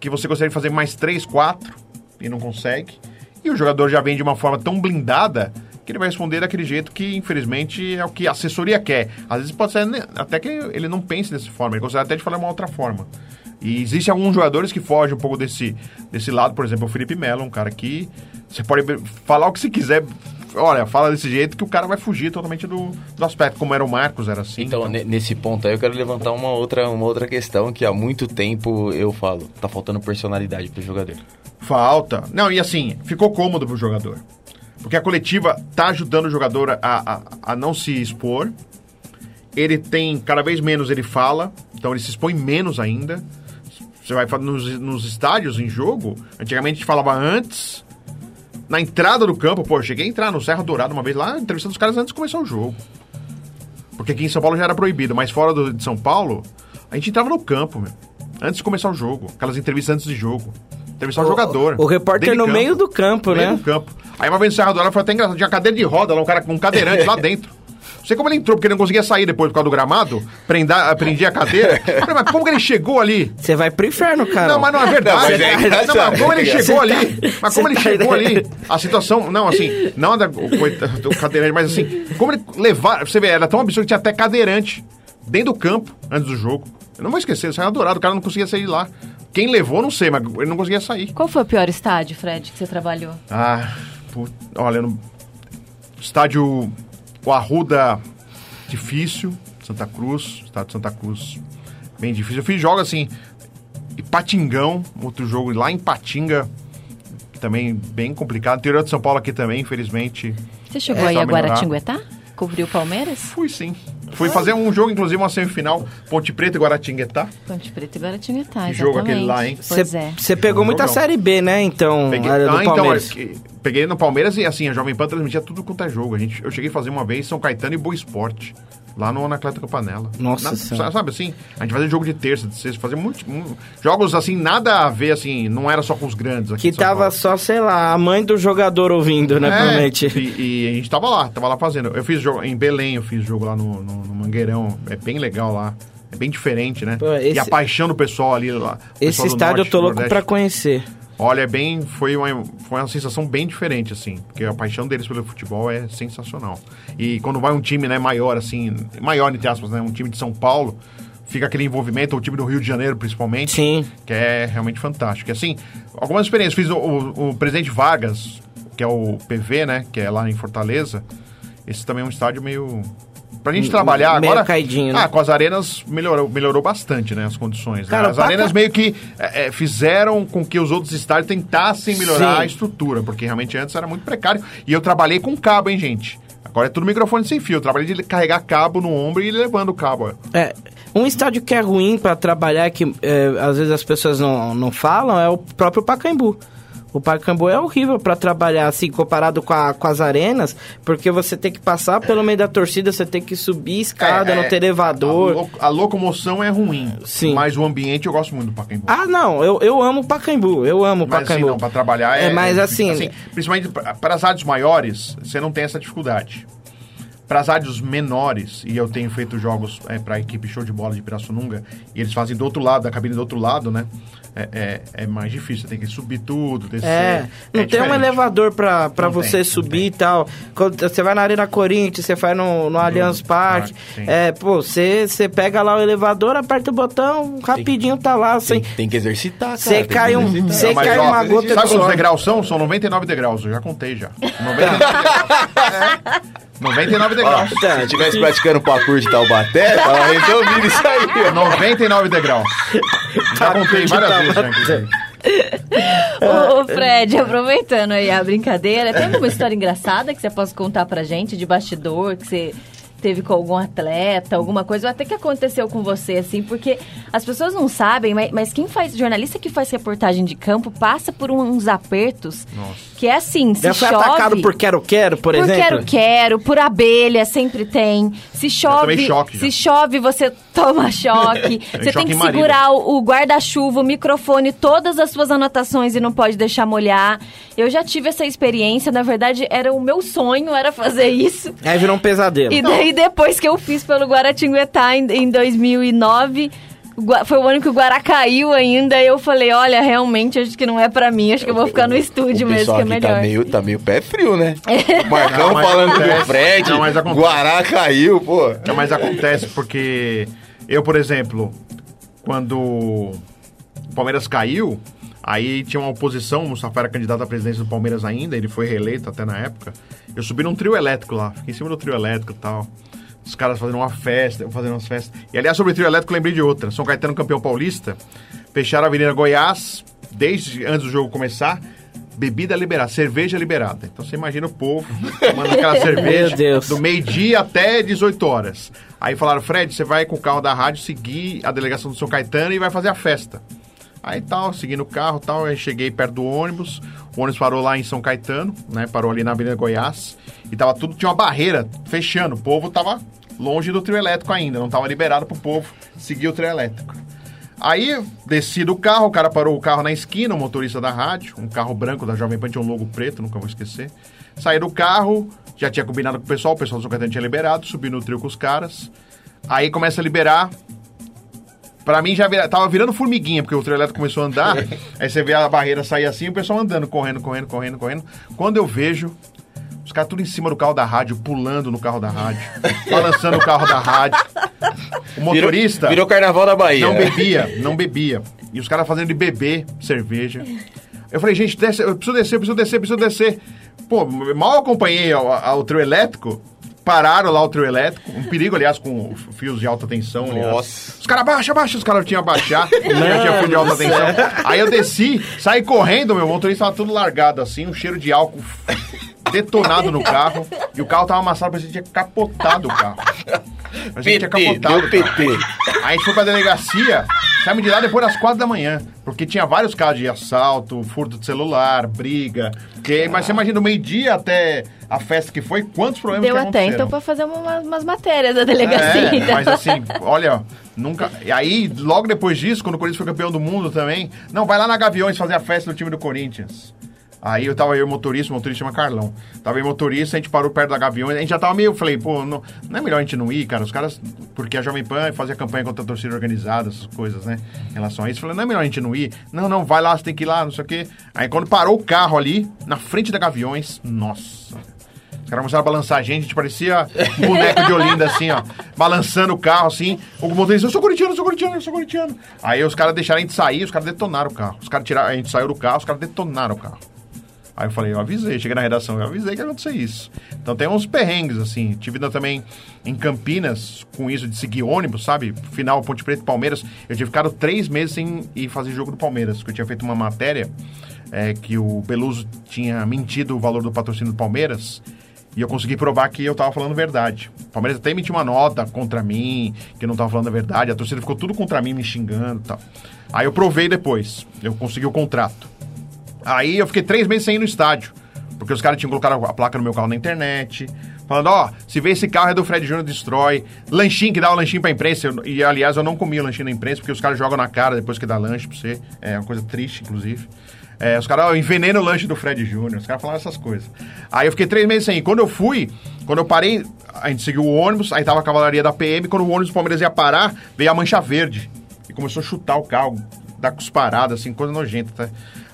que você de fazer mais três, quatro e não consegue. E o jogador já vem de uma forma tão blindada que ele vai responder daquele jeito que, infelizmente, é o que a assessoria quer. Às vezes pode ser até que ele não pense dessa forma, ele gostaria até de falar uma outra forma. E existem alguns jogadores que fogem um pouco desse, desse lado, por exemplo, o Felipe Melo, um cara que você pode falar o que você quiser. Olha, fala desse jeito que o cara vai fugir totalmente do, do aspecto, como era o Marcos, era assim. Então, ne- nesse ponto aí, eu quero levantar uma outra, uma outra questão que há muito tempo eu falo. Tá faltando personalidade pro jogador. Falta. Não, e assim, ficou cômodo pro jogador. Porque a coletiva tá ajudando o jogador a, a, a não se expor. Ele tem, cada vez menos ele fala, então ele se expõe menos ainda. Você vai nos, nos estádios em jogo, antigamente a gente falava antes, na entrada do campo, pô, cheguei a entrar no Serra Dourado uma vez lá, entrevistando os caras antes de começar o jogo. Porque aqui em São Paulo já era proibido, mas fora do- de São Paulo, a gente entrava no campo, meu. Antes de começar o jogo. Aquelas entrevistas antes de jogo. Entrevistar o, jogador. O repórter no meio do campo, no meio né? do campo. Aí uma vez no Serra Dourada foi até engraçado. Tinha cadeira de roda lá, um cara com um cadeirante lá dentro. Sei como ele entrou, porque ele não conseguia sair depois por causa do gramado. Prenda, prendia a cadeira. Mas como que ele chegou ali? Você vai pro inferno, cara. Não, mas não é verdade. Não, mas é Não, mas como ele Você chegou tá- ali? Mas como ele tá chegou ali? A situação, não, assim, não da do cadeirante, mas assim, como ele levar. Você vê, era tão absurdo que tinha até cadeirante dentro do campo antes do jogo. Eu não vou esquecer, isso era adorado, o cara não conseguia sair de lá. Quem levou, não sei, mas ele não conseguia sair. Qual foi o pior estádio, Fred, que você trabalhou? Ah, put... olha, no estádio o Arruda difícil, Santa Cruz, estádio de Santa Cruz bem difícil. Eu fiz jogos assim, Patingão, outro jogo lá em Patinga, também bem complicado. Interior de São Paulo aqui também, infelizmente. Você chegou É, aí a. Guaratinguetá? Cobriu Palmeiras? Fui sim. Fui fazer um jogo, inclusive uma semifinal, Ponte Preta e Guaratinguetá. Ponte Preta e Guaratinguetá, Que jogo exatamente. aquele lá, hein? Pois é. Você pegou Um muita jogão. Série B, né, então, Peguei, área do ah, então, Palmeiras. que- peguei no Palmeiras e assim, a Jovem Pan transmitia tudo quanto é jogo. A gente, eu cheguei a fazer uma vez São Caetano e Boa Esporte. Lá no Anacleto Campanella. Nossa Na-. Sabe assim? A gente fazia jogo de terça, de sexta, fazia muitos. mu- jogos assim, nada a ver, assim, não era só com os grandes aqui Que tava só, sei lá, a mãe do jogador ouvindo, né, É, provavelmente. E, e a gente tava lá, tava lá fazendo. Eu fiz jogo em Belém, eu fiz jogo lá no, no, no Mangueirão. É bem legal lá. É bem diferente, né? Pô, E esse- a paixão do pessoal ali lá. Esse pessoal estádio eu norte, tô louco nordeste. pra conhecer. Olha, é bem. Foi uma, foi uma sensação bem diferente, assim. Porque a paixão deles pelo futebol é sensacional. E quando vai um time, né, maior, assim. Maior, entre aspas, né? Um time de São Paulo, fica aquele envolvimento, o time do Rio de Janeiro, principalmente. Sim. Que é realmente fantástico. E assim, algumas experiências. Fiz o, o, o Presidente Vargas, que é o PV, né? Que é lá em Fortaleza. Esse também é um estádio meio. Pra gente trabalhar meio agora. caidinho, né? Ah, com as arenas melhorou, melhorou bastante, né? As condições. né? Cara, As pra arenas meio que é, é, fizeram com que os outros estádios tentassem melhorar Sim. a estrutura, porque realmente antes era muito precário. E eu trabalhei com cabo, hein, gente? Agora é tudo microfone sem fio. Eu trabalhei de carregar cabo no ombro e levando o cabo. É, um estádio que é ruim pra trabalhar, que é, às vezes as pessoas não, não falam, é o próprio Pacaembu. O Pacaembu é horrível pra trabalhar, assim, comparado com, a- com as arenas, porque você tem que passar pelo meio da torcida, você tem que subir escada, É, não é, ter A, elevador. lo- a locomoção é ruim. Sim. Mas o ambiente eu gosto muito do Pacaembu. Ah, não, eu, eu amo o Pacaembu, eu amo o Mas assim, Pacaembu. não, pra trabalhar é... É, mas assim- difícil. Principalmente para as rádios maiores, você não tem essa dificuldade. Para as rádios menores, e eu tenho feito jogos é, para a equipe Show de Bola de Pirassununga, e eles fazem do outro lado, da cabine do outro lado, né? É, é, é mais difícil, você tem que subir tudo, descer. É, não tem um diferente. elevador pra, pra Não tem, você não subir tem. e tal. Quando você vai na Arena Corinthians, você vai no, no Allianz Parque. É, pô, você, você pega lá o elevador, aperta o botão, rapidinho tá lá. Tem, Sem, tem que exercitar, cara. Você tem cai um- você cai ó, uma gota Sabe quantos degraus são? São 99 degraus, eu já contei já. 99 degraus. É, 99 Ó, degraus. se tivesse praticando parkour de Taubaté, tava resolvido isso aí. ó. 99 degraus. Já contei várias vezes inclusive. Ô, ô, Fred, aproveitando aí a brincadeira, tem alguma história engraçada que você possa contar pra gente, de bastidor, que você, teve com algum atleta, alguma coisa, ou até que aconteceu com você, assim, porque as pessoas não sabem, mas, mas quem faz, jornalista que faz reportagem de campo, passa por uns apertos que é assim, se Já foi chove... atacado por quero-quero, por, Por exemplo? quero, quero, por abelha, sempre tem. Se chove, choque já. se chove, você toma choque. você choque tem que segurar o, o guarda-chuva, o microfone, todas as suas anotações e não pode deixar molhar. Eu já tive essa experiência, na verdade, era o meu sonho, era fazer isso. Aí virou um pesadelo. E daí, depois que eu fiz pelo Guaratinguetá em, em 2009, o Gua- foi o ano que o Guará caiu ainda, eu falei, olha, realmente, acho que não é pra mim, acho que eu vou ficar no estúdio o mesmo, que é aqui melhor. Tá meio, tá meio pé frio, né? O Marcão Não, falando acontece. do Fred, Não. Guará caiu, pô. Não, mas acontece porque eu, por exemplo, quando o Palmeiras caiu, aí tinha uma oposição, o Mustafa era candidato à presidência do Palmeiras ainda, ele foi reeleito até na época. Eu subi num trio elétrico lá, fiquei em cima do trio elétrico e tal. Os caras fazendo uma festa, eu fazendo umas festas. E aliás, sobre o trio elétrico, eu lembrei de outra. São Caetano campeão paulista, fecharam a Avenida Goiás, desde antes do jogo começar, bebida liberada, cerveja liberada. Então você imagina o povo tomando aquela cerveja do meio-dia até 18 horas. Aí falaram, Fred, você vai com o carro da rádio seguir a delegação do São Caetano e vai fazer a festa. Aí tal, seguindo o carro tal, aí cheguei perto do ônibus, o ônibus parou lá em São Caetano, né? Parou ali na Avenida Goiás. E tava tudo, tinha uma barreira fechando. O povo tava longe do trio elétrico ainda, não tava liberado pro povo seguir o trio elétrico. Aí desci do carro, o cara parou o carro na esquina, o motorista da rádio, um carro branco da Jovem Pan, tinha um logo preto, nunca vou esquecer. Saí do carro, já tinha combinado com o pessoal, o pessoal do São Caetano tinha liberado, subi no trio com os caras. Aí começa a liberar. Pra mim já vira, tava virando formiguinha, porque o trio elétrico começou a andar. aí você vê a barreira sair assim, o pessoal andando, correndo, correndo, correndo, correndo. Quando eu vejo, os caras tudo em cima do carro da rádio, pulando no carro da rádio, balançando o carro da rádio. O motorista. Virou, virou carnaval da Bahia. Não bebia, não bebia. E os caras fazendo de beber cerveja. Eu falei, gente, desce, eu preciso descer, eu preciso descer, eu preciso descer. Pô, mal acompanhei ao, ao trio elétrico, pararam lá o trio elétrico. Um perigo, aliás, com fios de alta tensão. aliás. Nossa. Os caras baixa, baixa, os caras tinham baixar. já tinha fio de alta tensão. Aí eu desci, saí correndo, meu motorista tava tudo largado assim, um cheiro de álcool detonado no carro. E o carro tava amassado, parecia que tinha capotado o carro. Que tinha PT, capotado. deu o carro. PT. Aí a gente foi pra delegacia, saímos de lá depois das quatro da manhã. Porque tinha vários casos de assalto, furto de celular, briga. Que, mas você imagina, do meio-dia até a festa que foi, quantos problemas Deu que até então pra fazer uma- umas matérias da delegacia. É, mas assim, olha, nunca. E aí, logo depois disso, quando o Corinthians foi campeão do mundo também, não, vai lá na Gaviões fazer a festa do time do Corinthians. Aí eu tava e o motorista, o motorista chama Carlão. Tava e o motorista, a gente parou perto da Gaviões, a gente já tava meio, falei, pô, não, não é melhor a gente não ir, cara? Os caras, porque a Jovem Pan fazia campanha contra a torcida organizada, essas coisas, né? Em relação a isso. Falei, não é melhor a gente não ir? Não, não, vai lá, você tem que ir lá, não sei o quê. Aí quando parou o carro ali, na frente da Gaviões, nossa. Os caras começaram a balançar a gente, a gente parecia um boneco de Olinda, assim, ó. Balançando o carro, assim. O motorista, eu sou corintiano, eu sou corintiano, eu sou corintiano. Aí os caras deixaram a gente sair, os caras detonaram o carro. Os caras tiraram, a gente saiu do carro, os caras detonaram o carro. Aí eu falei, eu avisei, cheguei na redação, eu avisei que ia acontecer isso. Então tem uns perrengues, assim. Tive também em Campinas, com isso de seguir ônibus, sabe? Final Ponte Preta e Palmeiras. Eu tinha ficado três meses sem ir fazer jogo do Palmeiras, porque eu tinha feito uma matéria é, que o Beluso tinha mentido o valor do patrocínio do Palmeiras. E eu consegui provar que eu tava falando verdade. O Palmeiras até emitiu uma nota contra mim, que eu não tava falando a verdade. A torcida ficou tudo contra mim, me xingando e tal. Aí eu provei depois. Eu consegui o contrato. Aí eu fiquei três meses sem ir no estádio. Porque os caras tinham colocado a placa no meu carro na internet. Falando, ó, se vê esse carro é do Fred Júnior, destrói. Lanchinho, que dá o lanchinho pra imprensa. E, aliás, eu não comi o lanchinho na imprensa, porque os caras jogam na cara depois que dá lanche pra você. É uma coisa triste, inclusive. É, os caras ó, envenenam o lanche do Fred Júnior. Os caras falaram essas coisas. Aí eu fiquei três meses sem ir. Quando eu fui, quando eu parei, a gente seguiu o ônibus, aí tava a cavalaria da PM. Quando o ônibus do Palmeiras ia parar, veio a mancha verde. E começou a chutar o carro, dar cusparadas, assim, coisa nojenta, tá?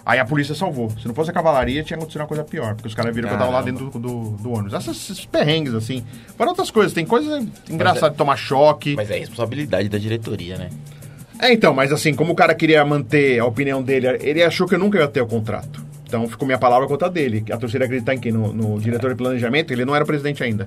Aí a polícia salvou. Se não fosse a cavalaria, tinha acontecido uma coisa pior. Porque os caras viram que eu tava lá dentro do, do, do ônibus. Essas, esses perrengues, assim. Fora outras coisas. Tem coisas engraçadas de tomar choque. Mas é responsabilidade da diretoria, né? É, então, mas assim, como o cara queria manter a opinião dele, ele achou que eu nunca ia ter o contrato. Então ficou minha palavra contra dele. A torcida acreditar em quem? No, no diretor de planejamento, ele não era presidente ainda.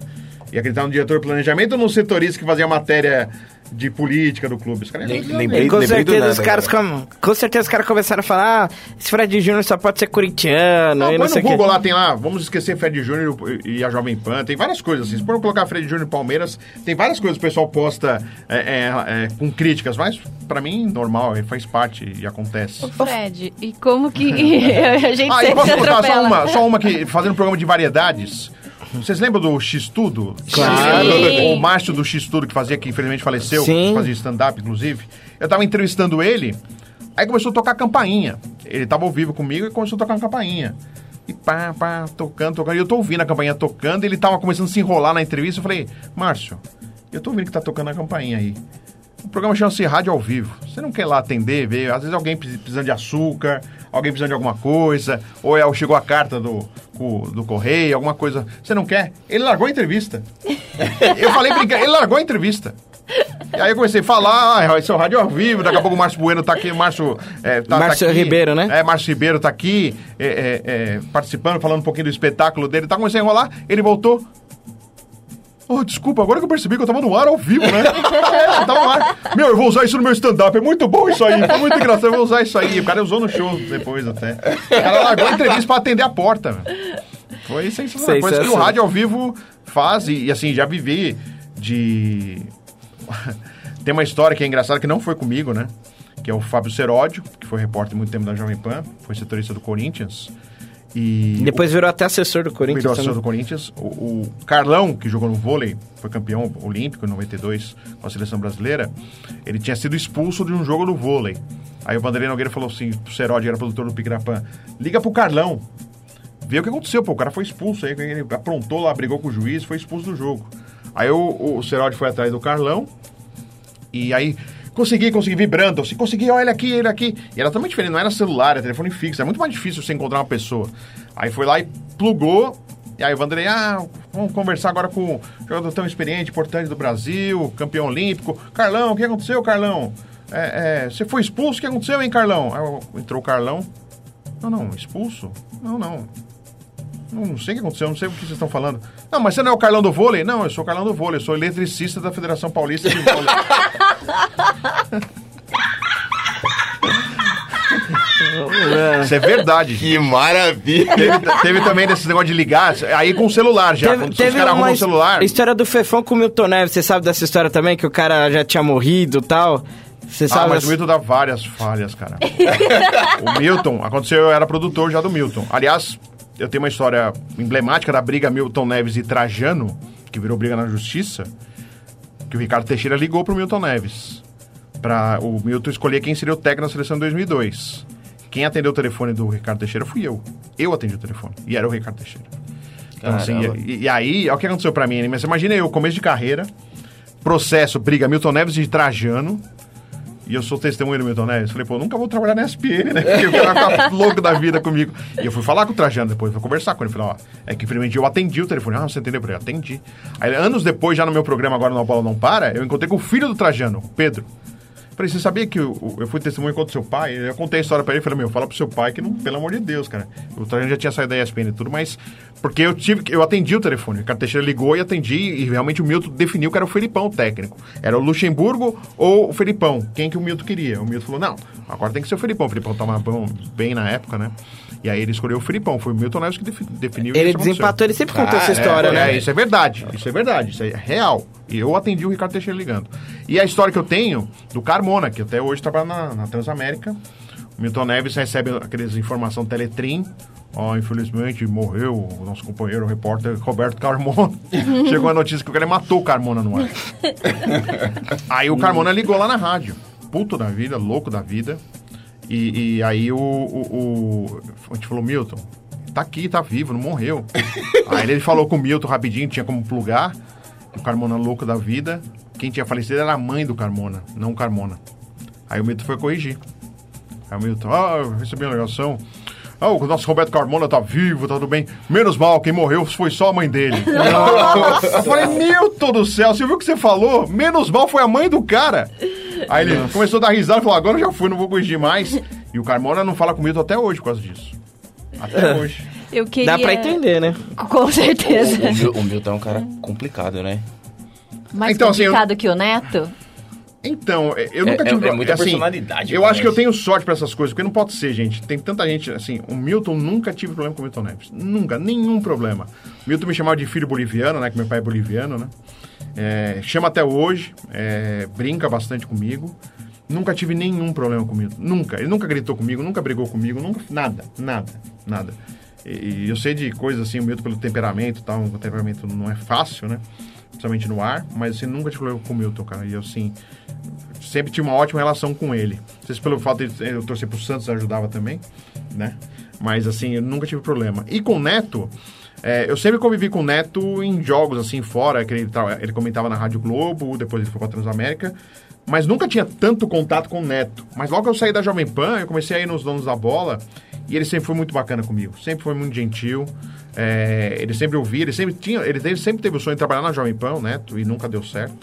E acreditar no diretor de planejamento ou no setorista que fazia matéria de política do clube. Os caras Nem- iam- lembrei- E com lembrei do certeza nada os caras com, com certeza os caras começaram a falar, ah, esse Fred Júnior só pode ser corintiano Não, e põe não sei no o Google quê. lá, tem lá, vamos esquecer Fred Júnior e a Jovem Pan, tem várias coisas assim. Se for colocar Fred Júnior e Palmeiras, tem várias coisas que o pessoal posta é, é, é, com críticas, mas pra mim, normal, ele faz parte e acontece. Ô, Fred, e como que a gente Ah, e sempre posso se contar só uma, só uma que, fazendo um programa de variedades. Vocês lembram do X-Tudo? Claro. O Márcio do X-Tudo, que fazia, que infelizmente faleceu, Sim. fazia stand-up, inclusive. Eu tava entrevistando ele, aí começou a tocar campainha. Ele tava ao vivo comigo e começou a tocar uma campainha. E pá, pá, tocando, tocando. E eu tô ouvindo a campainha tocando, ele tava começando a se enrolar na entrevista. Eu falei, Márcio, eu tô ouvindo que tá tocando a campainha aí. O programa chama-se Rádio ao Vivo. Você não quer lá atender, ver? Às vezes alguém pre- precisando de açúcar, alguém precisando de alguma coisa, ou é, chegou a carta do, do correio, alguma coisa. Você não quer? Ele largou a entrevista. eu falei brincando, ele largou a entrevista. E aí eu comecei a falar, ah, esse é o Rádio ao Vivo, daqui a pouco o Márcio Bueno tá aqui, Márcio... É, tá, tá Márcio aqui. Ribeiro, né? É, Márcio Ribeiro tá aqui, é, é, é, participando, falando um pouquinho do espetáculo dele. Tá começando a enrolar, ele voltou... Oh, desculpa, agora que eu percebi que eu tava no ar ao vivo, né? É, eu tava no ar. Meu, eu vou usar isso no meu stand-up. É muito bom isso aí. Foi muito engraçado. Eu vou usar isso aí. O cara usou no show depois até. O cara largou a entrevista pra atender a porta. velho. Foi sensacional. Coisa que o rádio ao vivo faz. E, e, assim, já vivi de. Tem uma história que é engraçada que não foi comigo, né? Que é o Fábio Seródio, que foi repórter muito tempo da Jovem Pan, foi setorista do Corinthians. E Depois virou até assessor do Corinthians. virou também. assessor do Corinthians. O, o Carlão, que jogou no vôlei, foi campeão olímpico em 92 com a seleção brasileira, ele tinha sido expulso de um jogo do vôlei. Aí o Vanderlei Nogueira falou assim, pro Serodi, era produtor do Pigrapan, liga pro Carlão, vê o que aconteceu, pô, o cara foi expulso aí, ele aprontou lá, brigou com o juiz, foi expulso do jogo. Aí o, o Serodi foi atrás do Carlão, e aí, consegui, consegui, vibrando, assim, consegui, olha aqui, ele aqui. E era totalmente diferente, não era celular, era telefone fixo, é muito mais difícil você encontrar uma pessoa. Aí foi lá e plugou, e aí o Vanderlei, ah, vamos conversar agora com o jogador tão experiente, importante do Brasil, campeão olímpico. Carlão, o que aconteceu, Carlão? É, é, você foi expulso, o que aconteceu, hein, Carlão? Aí entrou o Carlão. Não, não, expulso? Não, não. Não, sei o que aconteceu, não sei o que vocês estão falando. Não, mas você não é o Carlão do vôlei? Não, eu sou o Carlão do vôlei, eu sou eletricista da Federação Paulista de Vôlei. Isso é verdade. Que maravilha. Teve, teve também desse negócio de ligar, aí com o celular já. Teve, quando os teve caras uma arrumam o celular. história do Fefão com o Milton Neves. Você sabe dessa história também? Que o cara já tinha morrido e tal? Você Ah, sabe? mas essa- o Milton dá várias falhas, cara. o Milton, aconteceu, eu era produtor já do Milton. Aliás, eu tenho uma história emblemática da briga Milton Neves e Trajano, que virou briga na justiça, que o Ricardo Teixeira ligou pro Milton Neves. Pra o Milton escolher quem seria o técnico na seleção em 2002. Quem atendeu o telefone do Ricardo Teixeira fui eu. Eu atendi o telefone. E era o Ricardo Teixeira. Então, assim, e, e aí, olha o que aconteceu pra mim? Mas imagina eu, começo de carreira, processo, briga Milton Neves e Trajano. E eu sou testemunha do Milton Neves. Falei, pô, nunca vou trabalhar na SPN, né? Porque o cara ficar louco da vida comigo. E eu fui falar com o Trajano depois, fui conversar com ele. Falei, ó, é que infelizmente eu atendi o telefone. Ah, você entendeu? Eu falei, atendi. Aí, anos depois, já no meu programa agora no Bola Não Para, eu encontrei com o filho do Trajano, Pedro. Falei, você sabia que eu, eu fui testemunha contra seu pai? Eu contei a história pra ele, falei, meu, fala pro seu pai que não, pelo amor de Deus, cara. O Trajano já tinha saído da ESPN e tudo, mas porque eu tive, eu atendi o telefone. O Ricardo Teixeira ligou e atendi, e realmente o Milton definiu que era o Felipão o técnico. Era o Luxemburgo ou o Felipão, quem que o Milton queria. O Milton falou, não, agora tem que ser o Felipão. O Felipão tava bom, bem na época, né? E aí ele escolheu o Felipão, foi o Milton Neves que defi- definiu Ele aconteceu. desempatou, ele sempre contou Ah, essa história, é, né? É, isso é verdade. Isso é verdade. Isso é real. E eu atendi o Ricardo Teixeira ligando. E a história que eu tenho do Carmona, que até hoje trabalha na, na Transamérica. O Milton Neves recebe aqueles informação Teletrim. Ó, infelizmente morreu o nosso companheiro, o repórter Roberto Carmona. Chegou a notícia que o cara matou o Carmona no ar. aí o Carmona ligou lá na rádio. Puto da vida, louco da vida. E, e aí o, o, o- A gente falou, Milton, tá aqui, tá vivo, não morreu. aí ele falou com o Milton rapidinho, tinha como plugar. O Carmona louco da vida. Quem tinha falecido era a mãe do Carmona, não o Carmona. Aí o Milton foi corrigir. Aí o Milton, ah, eu recebi uma ligação. Ah, o nosso Roberto Carmona tá vivo, tá tudo bem. Menos mal, quem morreu foi só a mãe dele. eu falei, Milton do céu, você viu o que você falou? Menos mal foi a mãe do cara. Aí ele começou a dar risada e falou, agora eu já fui, não vou corrigir mais. E o Carmona não fala com o Milton até hoje por causa disso. Até hoje. Eu queria... Dá pra entender, né? Com certeza. O, Mil- o Milton é um cara complicado, né? Mais Então, assim, eu- complicado que o Neto? Então, é, eu É- nunca é- tive... é muita assim, personalidade, Eu acho que eu tenho sorte pra essas coisas, porque não pode ser, gente. Tem tanta gente, assim, o Milton nunca tive problema com o Milton Neves. Nunca, nenhum problema. O Milton me chamava de filho boliviano, né, que meu pai é boliviano, né. É, chama até hoje, é, brinca bastante comigo. Nunca tive nenhum problema com o Milton. Nunca. Ele nunca gritou comigo, nunca brigou comigo, nunca... Nada, nada, nada. E, e eu sei de coisas assim, o Milton pelo temperamento tal, o temperamento não é fácil, né? Principalmente no ar, mas assim, nunca tive problema com o Milton, cara. E eu, assim, sempre tive uma ótima relação com ele. Não sei se pelo fato de eu torcer pro Santos ajudava também, né? Mas assim, eu nunca tive problema. E com o Neto, é, eu sempre convivi com o Neto em jogos assim fora, que ele, ele comentava na Rádio Globo, depois ele foi pra Transamérica. Mas nunca tinha tanto contato com o Neto. Mas logo eu saí da Jovem Pan, eu comecei a ir nos donos da bola. E ele sempre foi muito bacana comigo. Sempre foi muito gentil. É, ele sempre ouvia, ele sempre tinha. Ele teve- sempre teve o sonho de trabalhar na Jovem Pan, o Neto, e nunca deu certo.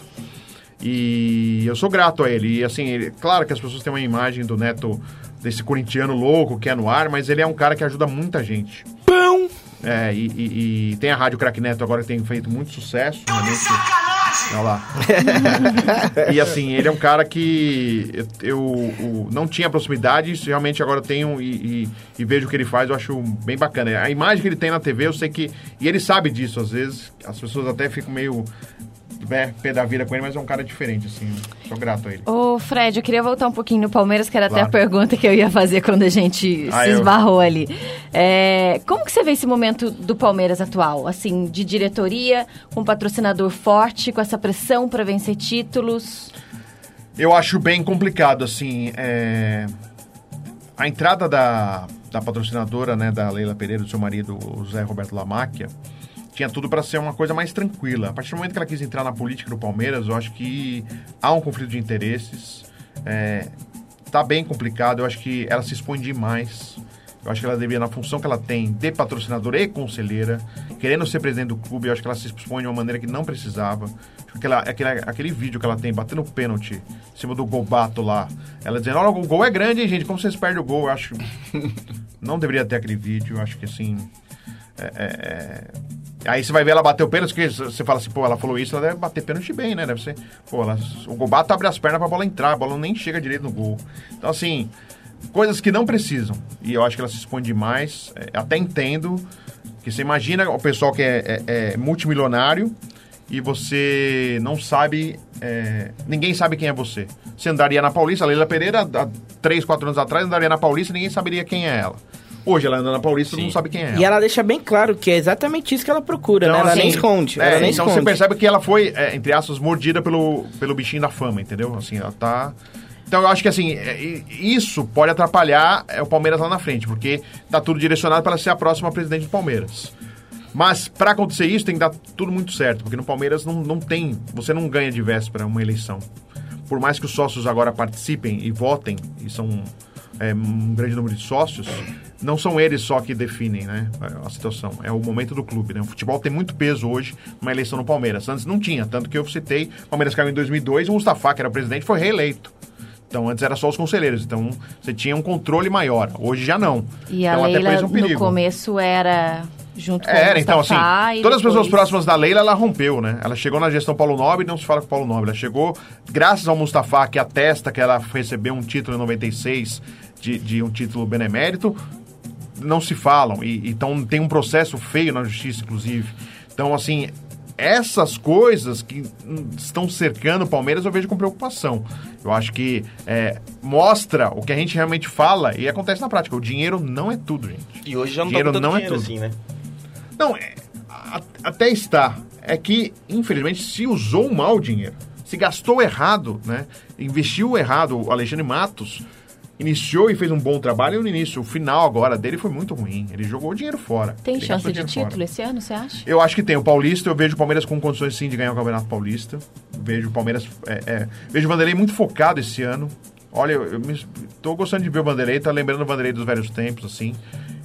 E eu sou grato a ele. E assim, ele- claro que as pessoas têm uma imagem do Neto, desse corintiano louco que é no ar, mas ele é um cara que ajuda muita gente. Pão! É, e, e- e tem a Rádio Crack Neto agora que tem feito muito sucesso. realmente. Olha lá. e assim, ele é um cara que eu, eu- não tinha proximidade, isso realmente agora tenho e, e- e vejo o que ele faz, eu acho bem bacana. A imagem que ele tem na TV, eu sei que. E ele sabe disso, às vezes. As pessoas até ficam meio. Né, pé da vida com ele, mas é um cara diferente, assim. Sou grato a ele. Ô, Fred, eu queria voltar um pouquinho no Palmeiras, que era até Claro. a pergunta que eu ia fazer quando a gente Ah, se eu- esbarrou ali. É, como que você vê esse momento do Palmeiras atual? Assim, de diretoria, com um patrocinador forte, com essa pressão para vencer títulos? Eu acho bem complicado, assim. é, A entrada da, da patrocinadora, né, da Leila Pereira, do seu marido, o Zé Roberto Lamáquia, tinha tudo para ser uma coisa mais tranquila. A partir do momento que ela quis entrar na política do Palmeiras, eu acho que há um conflito de interesses. É, tá bem complicado, eu acho que ela se expõe demais. Eu acho que ela devia, na função que ela tem de patrocinadora e conselheira, querendo ser presidente do clube, eu acho que ela se expõe de uma maneira que não precisava. Aquela, aquele, aquele vídeo que ela tem batendo pênalti em cima do Golbato lá, ela dizendo: Olha, o gol é grande, hein, gente? Como vocês perdem o gol? Eu acho. não deveria ter aquele vídeo, eu acho que assim. é- é- é- Aí você vai ver ela bater o pênalti, que você fala assim, pô, ela falou isso, ela deve bater pênalti bem, né? Deve ser. Pô, ela, o Golbato abre as pernas pra bola entrar, a bola nem chega direito no gol. Então, assim, coisas que não precisam. E eu acho que ela se expõe demais. é, até entendo que você imagina o pessoal que é, é- é multimilionário e você não sabe. é, ninguém sabe quem é você. Você andaria na Paulista, a Leila Pereira, há 3, 4 anos atrás, andaria na Paulista e ninguém saberia quem é ela. Hoje ela anda na Paulista e todo mundo sabe quem é ela. E ela deixa bem claro que é exatamente isso que ela procura, né? Ela assim, nem esconde. é, ela nem então esconde. você percebe que ela foi, é, entre aspas, mordida pelo, pelo bichinho da fama, entendeu? Assim, ela tá. Então eu acho que assim, é, isso pode atrapalhar é, o Palmeiras lá na frente, porque tá tudo direcionado para ela ser a próxima presidente do Palmeiras. Mas para acontecer isso tem que dar tudo muito certo, porque no Palmeiras não, não tem, você não ganha de véspera uma eleição. Por mais que os sócios agora participem e votem, e são é, um grande número de sócios, não são eles só que definem né, a situação. É o momento do clube. Né? O futebol tem muito peso hoje numa eleição no Palmeiras. Antes não tinha, tanto que eu citei, o Palmeiras caiu em 2002 e o Mustafa, que era presidente, foi reeleito. Então antes era só os conselheiros, então você tinha um controle maior. Hoje já não. E a então, Leila, parece um no começo, era junto com Era, o então, assim, todas as pessoas depois- próximas da Leila, ela rompeu, né? Ela chegou na gestão Paulo Nobre, não se fala com Paulo Nobre. Ela chegou, graças ao Mustafa, que atesta que ela recebeu um título em 96, de, de um título benemérito, não se falam. E, então tem um processo feio na justiça, inclusive. Então, assim, essas coisas que estão cercando o Palmeiras eu vejo com preocupação. Eu acho que é, mostra o que a gente realmente fala e acontece na prática. O dinheiro não é tudo, gente. E hoje já não Dinheiro tá com tanto não é dinheiro tudo. assim, né? Não, é, a- até está. É que, infelizmente, se usou mal o dinheiro. Se gastou errado, né? Investiu errado. O Alexandre Matos iniciou e fez um bom trabalho no início. O final agora dele foi muito ruim. Ele jogou o dinheiro fora. Tem Ele chance de dinheiro fora. título esse ano, você acha? Eu acho que tem. O Paulista, eu vejo o Palmeiras com condições sim de ganhar o Campeonato Paulista. Vejo o Palmeiras. é, é, vejo o Vanderlei muito focado esse ano. Olha, eu, eu me- tô gostando de ver o Vanderlei, tá lembrando o Vanderlei dos velhos tempos, assim.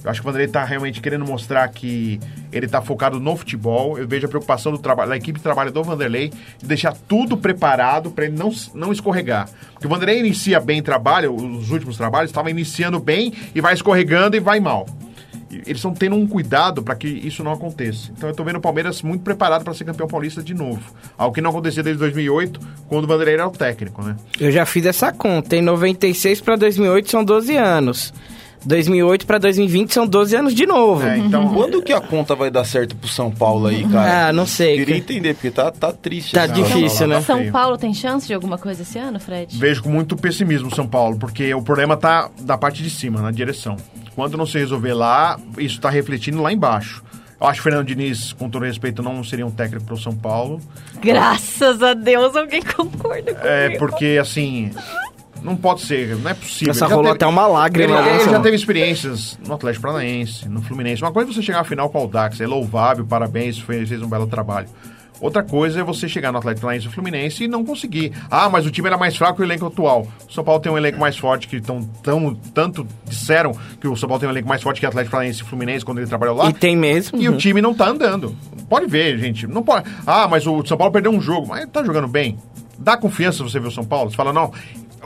Eu acho que o Vanderlei tá realmente querendo mostrar que ele tá focado no futebol. Eu vejo a preocupação do trabalho, da equipe de trabalho do Vanderlei de deixar tudo preparado para ele não, não escorregar. Porque o Vanderlei inicia bem trabalho, os últimos trabalhos, estava iniciando bem e vai escorregando e vai mal. Eles estão tendo um cuidado para que isso não aconteça. Então eu tô vendo o Palmeiras muito preparado para ser campeão paulista de novo. Algo que não acontecia desde 2008, quando o Vanderlei era o técnico, né? Eu já fiz essa conta. Em 96 pra 2008 são 12 anos. 2008 pra 2020 são 12 anos de novo. É, então, Quando que a conta vai dar certo pro São Paulo aí, cara? Ah, não sei. Queria cara. entender, porque tá, tá triste. Tá essa difícil, lá. né? São. Paulo tem chance de alguma coisa esse ano, Fred? vejo com muito pessimismo o São Paulo, porque o problema tá da parte de cima, na direção. Quando não se resolver lá, isso tá refletindo lá embaixo. Eu acho que o Fernando Diniz, com todo respeito, não seria um técnico para o São Paulo. Graças a Deus alguém concorda comigo. É, porque, assim, não pode ser, não é possível. Essa rolou teve- até uma lágrima. Ele, né, ele já teve experiências no Atlético Paranaense, no Fluminense. Uma coisa é você chegar à final com o Audax, é louvável, parabéns, fez, fez um belo trabalho. Outra coisa é você chegar no Atlético Paranaense e Fluminense e não conseguir. Ah, mas o time era mais fraco que o elenco atual. O São Paulo tem um elenco mais forte que tão, tão, tanto disseram que o São Paulo tem um elenco mais forte que o Atlético Paranaense e Fluminense quando ele trabalhou lá. E tem mesmo. E o time não tá andando. Pode ver, gente. Não pode. Ah, mas o São Paulo perdeu um jogo. Mas tá jogando bem. Dá confiança você ver o São Paulo. Você fala, não,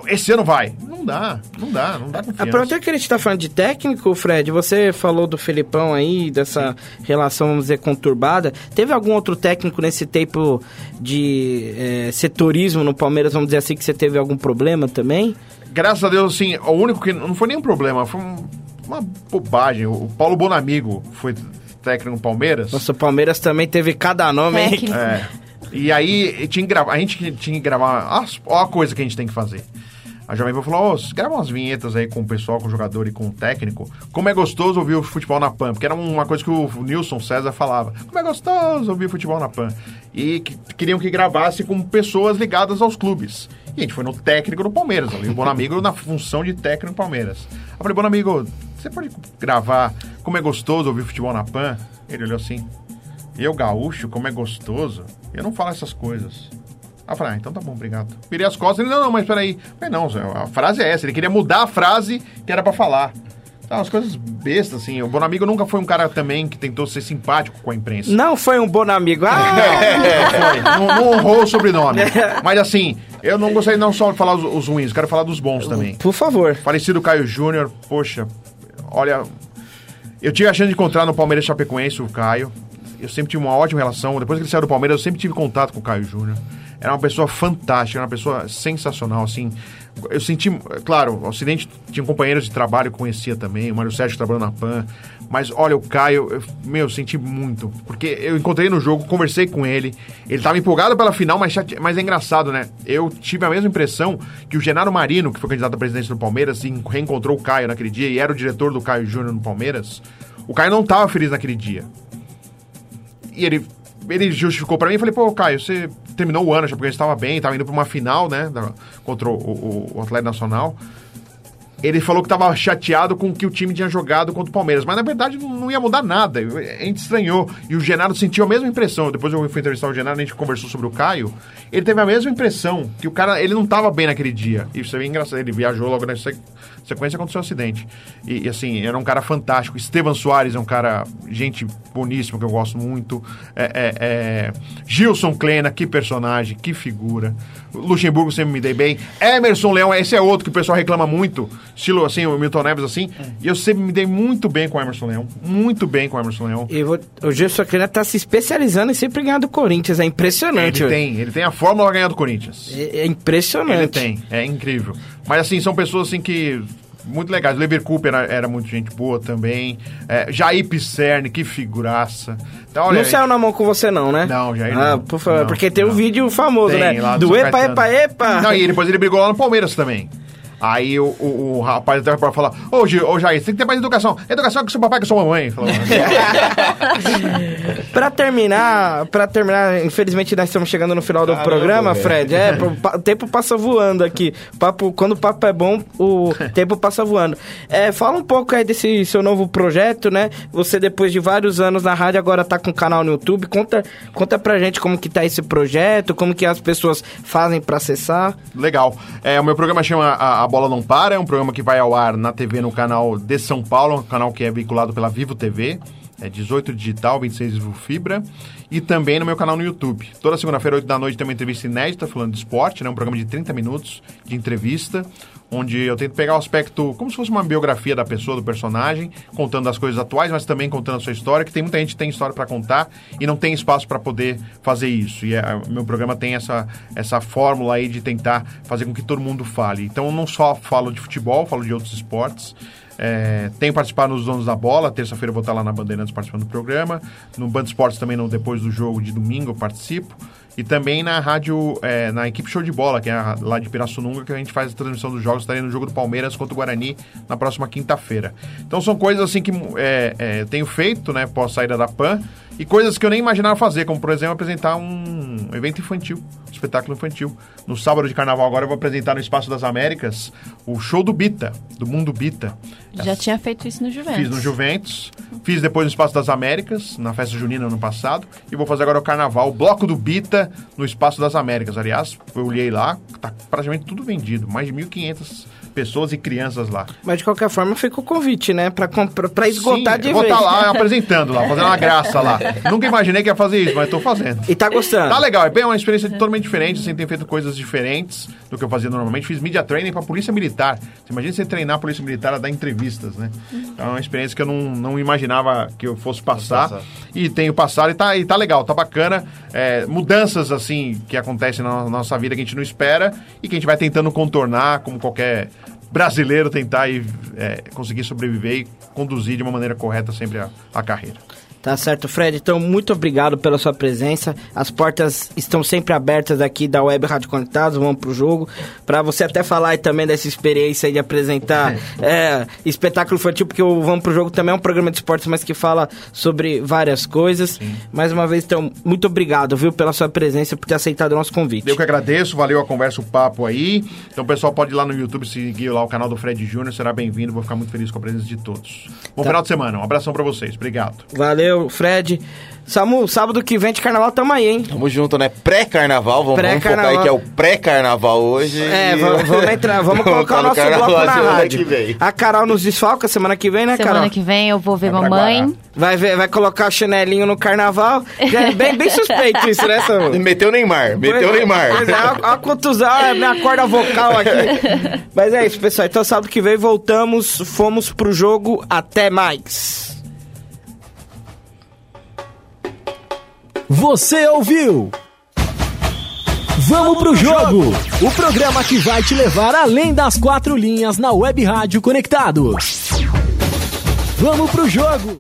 esse ano vai. Não dá, não dá, não dá confiança. Aproveitando que a gente tá falando de técnico, Fred, você falou do Felipão aí, dessa relação, vamos dizer, conturbada. Teve algum outro técnico nesse tempo de eh, setorismo no Palmeiras, vamos dizer assim, que você teve algum problema também? Graças a Deus, assim, o único que não foi nenhum problema, foi um- uma bobagem. O Paulo Bonamigo foi técnico no Palmeiras. Nossa, o Palmeiras também teve cada nome, hein? É. E aí tinha que gravar, a gente tinha que gravar. Ó a coisa que a gente tem que fazer. A Jovem Pan falou: Ô, grava umas vinhetas aí com o pessoal, com o jogador e com o técnico. Como é gostoso ouvir o futebol na Pan. Porque era uma coisa que o Nilson César falava. Como é gostoso ouvir futebol na Pan. E que- queriam que gravasse com pessoas ligadas aos clubes. E a gente foi no técnico do Palmeiras, ali, o Bonamigo na função de técnico do Palmeiras. Eu falei, Bonamigo, você pode gravar como é gostoso ouvir futebol na Pan? Ele olhou assim. Eu, gaúcho, como é gostoso, eu não falo essas coisas. Eu falei, ah, então tá bom, obrigado. Virei as costas, ele, não, não, mas peraí. Falei, não, a frase é essa, ele queria mudar a frase que era pra falar. Tá, umas coisas bestas, assim. O Bonamigo nunca foi um cara também que tentou ser simpático com a imprensa. Não foi um bom amigo. Ah, Não, não honrou o sobrenome. Mas assim, eu não gostaria não só de falar os, os ruins, quero falar dos bons também. por favor. Falecido Caio Júnior, poxa, olha, eu tive a chance de encontrar no Palmeiras Chapecoense o Caio. Eu sempre tive uma ótima relação. Depois que ele saiu do Palmeiras, eu sempre tive contato com o Caio Júnior. Era uma pessoa fantástica, era uma pessoa sensacional, assim. Eu senti, claro, o Ocidente tinha companheiros de trabalho que conhecia também, o Mário Sérgio trabalhou na PAN. Mas olha, o Caio, eu, meu, eu senti muito. Porque eu encontrei no jogo, conversei com ele. Ele tava empolgado pela final, mas, mas é engraçado, né? Eu tive a mesma impressão que o Genaro Marino, que foi candidato à presidência do Palmeiras, e reencontrou o Caio naquele dia e era o diretor do Caio Júnior no Palmeiras. O Caio não tava feliz naquele dia. E ele, ele justificou pra mim, eu falei, pô, Caio, você terminou o ano, já porque estava bem, tava indo pra uma final, né, da- contra o, o, o Atlético Nacional. Ele falou que tava chateado com o que o time tinha jogado contra o Palmeiras, mas na verdade não, não ia mudar nada. A gente estranhou. E o Genaro sentiu a mesma impressão. Depois eu fui entrevistar o Genaro, a gente conversou sobre o Caio. Ele teve a mesma impressão que o cara, ele não tava bem naquele dia. E isso é bem engraçado. Ele viajou logo na sequ- sequência aconteceu um acidente. E, e, assim, era um cara fantástico. Esteban Soares é um cara, gente boníssimo, que eu gosto muito. É, é, é, Gilson Klena, que personagem, que figura. Luxemburgo sempre me dei bem. Emerson Leão, esse é outro que o pessoal reclama muito. Estilo assim, o Milton Neves assim. E eu sempre me dei muito bem com o Emerson Leão. Muito bem com o Emerson Leão. Eu vou, o Gilson Kleina tá se especializando em sempre ganhar do Corinthians. É impressionante. Ele tem, ele tem a fórmula ganhar do Corinthians. É, é impressionante. Ele tem, é incrível. Mas assim, são pessoas assim que. Muito legais. Lever Cooper era, era muito gente boa também. É, Jair Pisserni, que figuraça. Então, olha, não saiu na mão com você, não, né? Não, Jair Ah, não. por favor, Não, porque tem um não. vídeo famoso, Tem, né? lá Do São epa, epa, epa. Não, e depois ele brigou lá no Palmeiras também. Aí o, o, o rapaz até pra falar, ô, ô Jair, você tem que ter mais educação. Educação é com seu papai, com sua mamãe. Falou, Pra terminar, pra terminar, infelizmente nós estamos chegando no final do Caramba, programa, velho. Fred. É, o tempo passa voando aqui. Papo, quando o papo é bom, o tempo passa voando. É, fala um pouco aí desse seu novo projeto, né? Você depois de vários anos na rádio agora tá com um canal no YouTube. Conta, conta pra gente como que tá esse projeto, como que as pessoas fazem pra acessar. Legal. É, o meu programa chama a, A Bola Não Para, é um programa que vai ao ar na TV no canal de São Paulo, um canal que é vinculado pela Vivo TV. É 18 digital, 26 Vivo Fibra. E também no meu canal no YouTube. Toda segunda-feira, 8 da noite, tem uma entrevista inédita falando de esporte, né? Um programa de 30 minutos de entrevista. onde eu tento pegar o aspecto como se fosse uma biografia da pessoa, do personagem, contando as coisas atuais, mas também contando a sua história, que tem muita gente que tem história para contar e não tem espaço para poder fazer isso. E o meu programa tem essa, essa fórmula aí de tentar fazer com que todo mundo fale. Então eu não só falo de futebol, falo de outros esportes. É, tenho participado nos Donos da Bola, terça-feira vou estar lá na Bandeirantes participando do programa. No Band Esportes também, no, depois do jogo de domingo, eu participo. E também na rádio, é, na equipe Show de Bola, que é a- lá de Pirassununga, que a gente faz a transmissão dos jogos. Estarei no jogo do Palmeiras contra o Guarani na próxima quinta-feira. Então são coisas assim que é, é, tenho feito, né, pós saída da PAN. E coisas que eu nem imaginava fazer, como por exemplo apresentar um evento infantil, um espetáculo infantil. No sábado de carnaval agora eu vou apresentar no Espaço das Américas o show do Bita, do Mundo Bita. Já tinha feito isso no Juventus. Fiz no Juventus, fiz depois no Espaço das Américas, na festa junina ano passado, e vou fazer agora o carnaval, o Bloco do Bita no Espaço das Américas. Aliás, eu olhei lá, tá praticamente tudo vendido, mais de 1.500 pessoas e crianças lá. Mas de qualquer forma fica o convite, né? Pra, comprar, pra esgotar Sim, de eu vou vez. estar lá apresentando lá, fazendo uma graça lá. Nunca imaginei que ia fazer isso, mas tô fazendo. E tá gostando? Tá legal, é bem uma experiência totalmente diferente, assim, tem feito coisas diferentes do que eu fazia normalmente. Fiz media training pra polícia militar. Você imagina você treinar a polícia militar a dar entrevistas, né? Então é uma experiência que eu não, não imaginava que eu fosse passar. passar. E tenho passado e tá, e tá legal, tá bacana. É, mudanças, assim, que acontecem na nossa vida que a gente não espera e que a gente vai tentando contornar, como qualquer brasileiro tentar aí, é, conseguir sobreviver e conduzir de uma maneira correta sempre a, a carreira. Tá certo, Fred. Então, muito obrigado pela sua presença. As portas estão sempre abertas aqui da Web Rádio Conectados. Vamos pro jogo. Pra você até falar também dessa experiência aí de apresentar é, espetáculo infantil, porque o Vamos pro Jogo também é um programa de esportes, mas que fala sobre várias coisas. Mais uma vez, então, muito obrigado, viu, pela sua presença, por ter aceitado o nosso convite. Eu que agradeço, valeu a conversa, o papo aí. Então o pessoal pode ir lá no YouTube seguir lá o canal do Fred Júnior, será bem-vindo, vou ficar muito feliz com a presença de todos. Bom Tá. final de semana, um abração pra vocês, obrigado. Valeu, Fred. Samu, sábado que vem de carnaval tamo aí, hein? Tamo junto, né? Pré-carnaval, vamos, vamos focar aí que é o pré-carnaval hoje. É, e- vamos, vamos entrar, vamos colocar o nosso carnaval bloco na semana rádio. A Carol nos desfalca semana que vem, né, Semana Carol? que vem eu vou ver Vai pra mamãe. Vai, ver, vai colocar chinelinho no carnaval. É bem, bem suspeito isso, né, Samu? Meteu o Neymar, meteu o Pois é, Neymar. Pois é, a, a contusão, a minha corda vocal aqui. Mas é isso, pessoal. Então, sábado que vem voltamos, fomos pro jogo. Até mais. Você ouviu? Vamos pro jogo! O programa que vai te levar além das quatro linhas na Web Rádio Conectados. Vamos pro jogo!